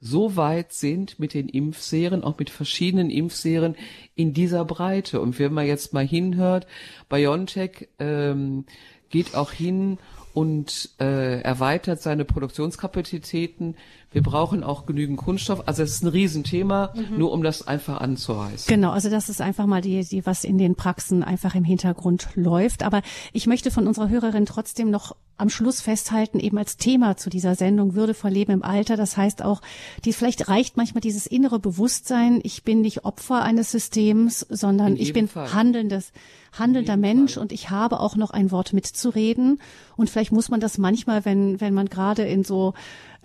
Speaker 2: so weit sind mit den Impfserien, auch mit verschiedenen Impfserien in dieser Breite. Und wenn man jetzt mal hinhört, BioNTech ähm, geht auch hin und äh, erweitert seine Produktionskapazitäten. Wir brauchen auch genügend Kunststoff. Also es ist ein Riesenthema, mhm. nur um das einfach anzureißen.
Speaker 1: Genau, also das ist einfach mal die, die, was in den Praxen einfach im Hintergrund läuft. Aber ich möchte von unserer Hörerin trotzdem noch am Schluss festhalten, eben als Thema zu dieser Sendung würdevoll Leben im Alter. Das heißt auch, die, vielleicht reicht manchmal dieses innere Bewusstsein, ich bin nicht Opfer eines Systems, sondern ich bin Fall. handelndes, handelnder Mensch Fall. und ich habe auch noch ein Wort mitzureden. Und vielleicht muss man das manchmal, wenn, wenn man gerade in so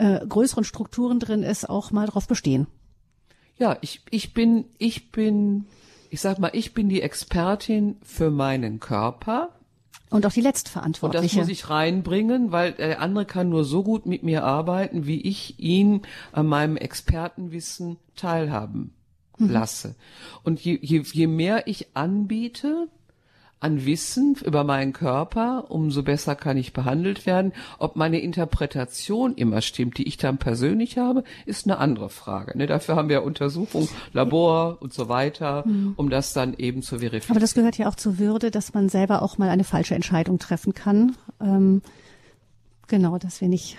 Speaker 1: äh, größeren Strukturen drin ist, auch mal drauf bestehen.
Speaker 2: Ja, ich, ich bin, ich bin, ich sag mal, ich bin die Expertin für meinen Körper
Speaker 1: und auch die Letztverantwortliche.
Speaker 2: Und das muss ich reinbringen, weil der andere kann nur so gut mit mir arbeiten, wie ich ihn an meinem Expertenwissen teilhaben mhm. lasse. Und je, je, je mehr ich anbiete an Wissen über meinen Körper, umso besser kann ich behandelt werden. Ob meine Interpretation immer stimmt, die ich dann persönlich habe, ist eine andere Frage. Ne? Dafür haben wir Untersuchungen, Labor und so weiter, mhm. um das dann eben zu verifizieren.
Speaker 1: Aber das gehört ja auch zur Würde, dass man selber auch mal eine falsche Entscheidung treffen kann. Ähm, genau, dass wir nicht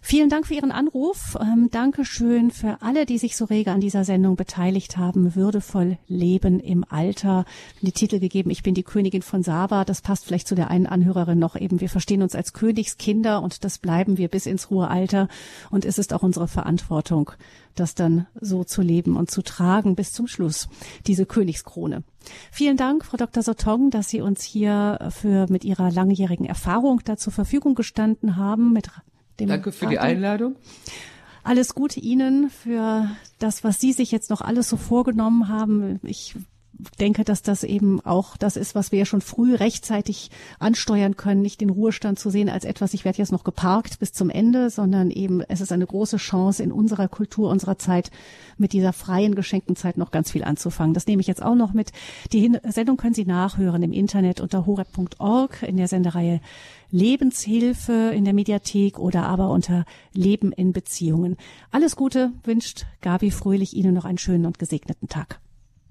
Speaker 1: Vielen Dank für Ihren Anruf. Ähm, Dankeschön für alle, die sich so rege an dieser Sendung beteiligt haben. Würdevoll Leben im Alter. Die Titel gegeben, ich bin die Königin von Saba. Das passt vielleicht zu der einen Anhörerin noch eben. Wir verstehen uns als Königskinder und das bleiben wir bis ins hohe Alter. Und es ist auch unsere Verantwortung, das dann so zu leben und zu tragen bis zum Schluss. Diese Königskrone. Vielen Dank, Frau Dr. Sotong, dass Sie uns hier für mit Ihrer langjährigen Erfahrung da zur Verfügung gestanden haben mit
Speaker 2: Danke für Vater. die Einladung.
Speaker 1: Alles Gute Ihnen für das, was Sie sich jetzt noch alles so vorgenommen haben. Ich denke, dass das eben auch das ist, was wir ja schon früh rechtzeitig ansteuern können, nicht den Ruhestand zu sehen als etwas, ich werde jetzt noch geparkt bis zum Ende, sondern eben es ist eine große Chance in unserer Kultur, unserer Zeit mit dieser freien geschenkten Zeit noch ganz viel anzufangen. Das nehme ich jetzt auch noch mit. Die Sendung können Sie nachhören im Internet unter horeb.org in der Sendereihe Lebenshilfe in der Mediathek oder aber unter Leben in Beziehungen. Alles Gute wünscht Gabi Fröhlich Ihnen noch einen schönen und gesegneten Tag.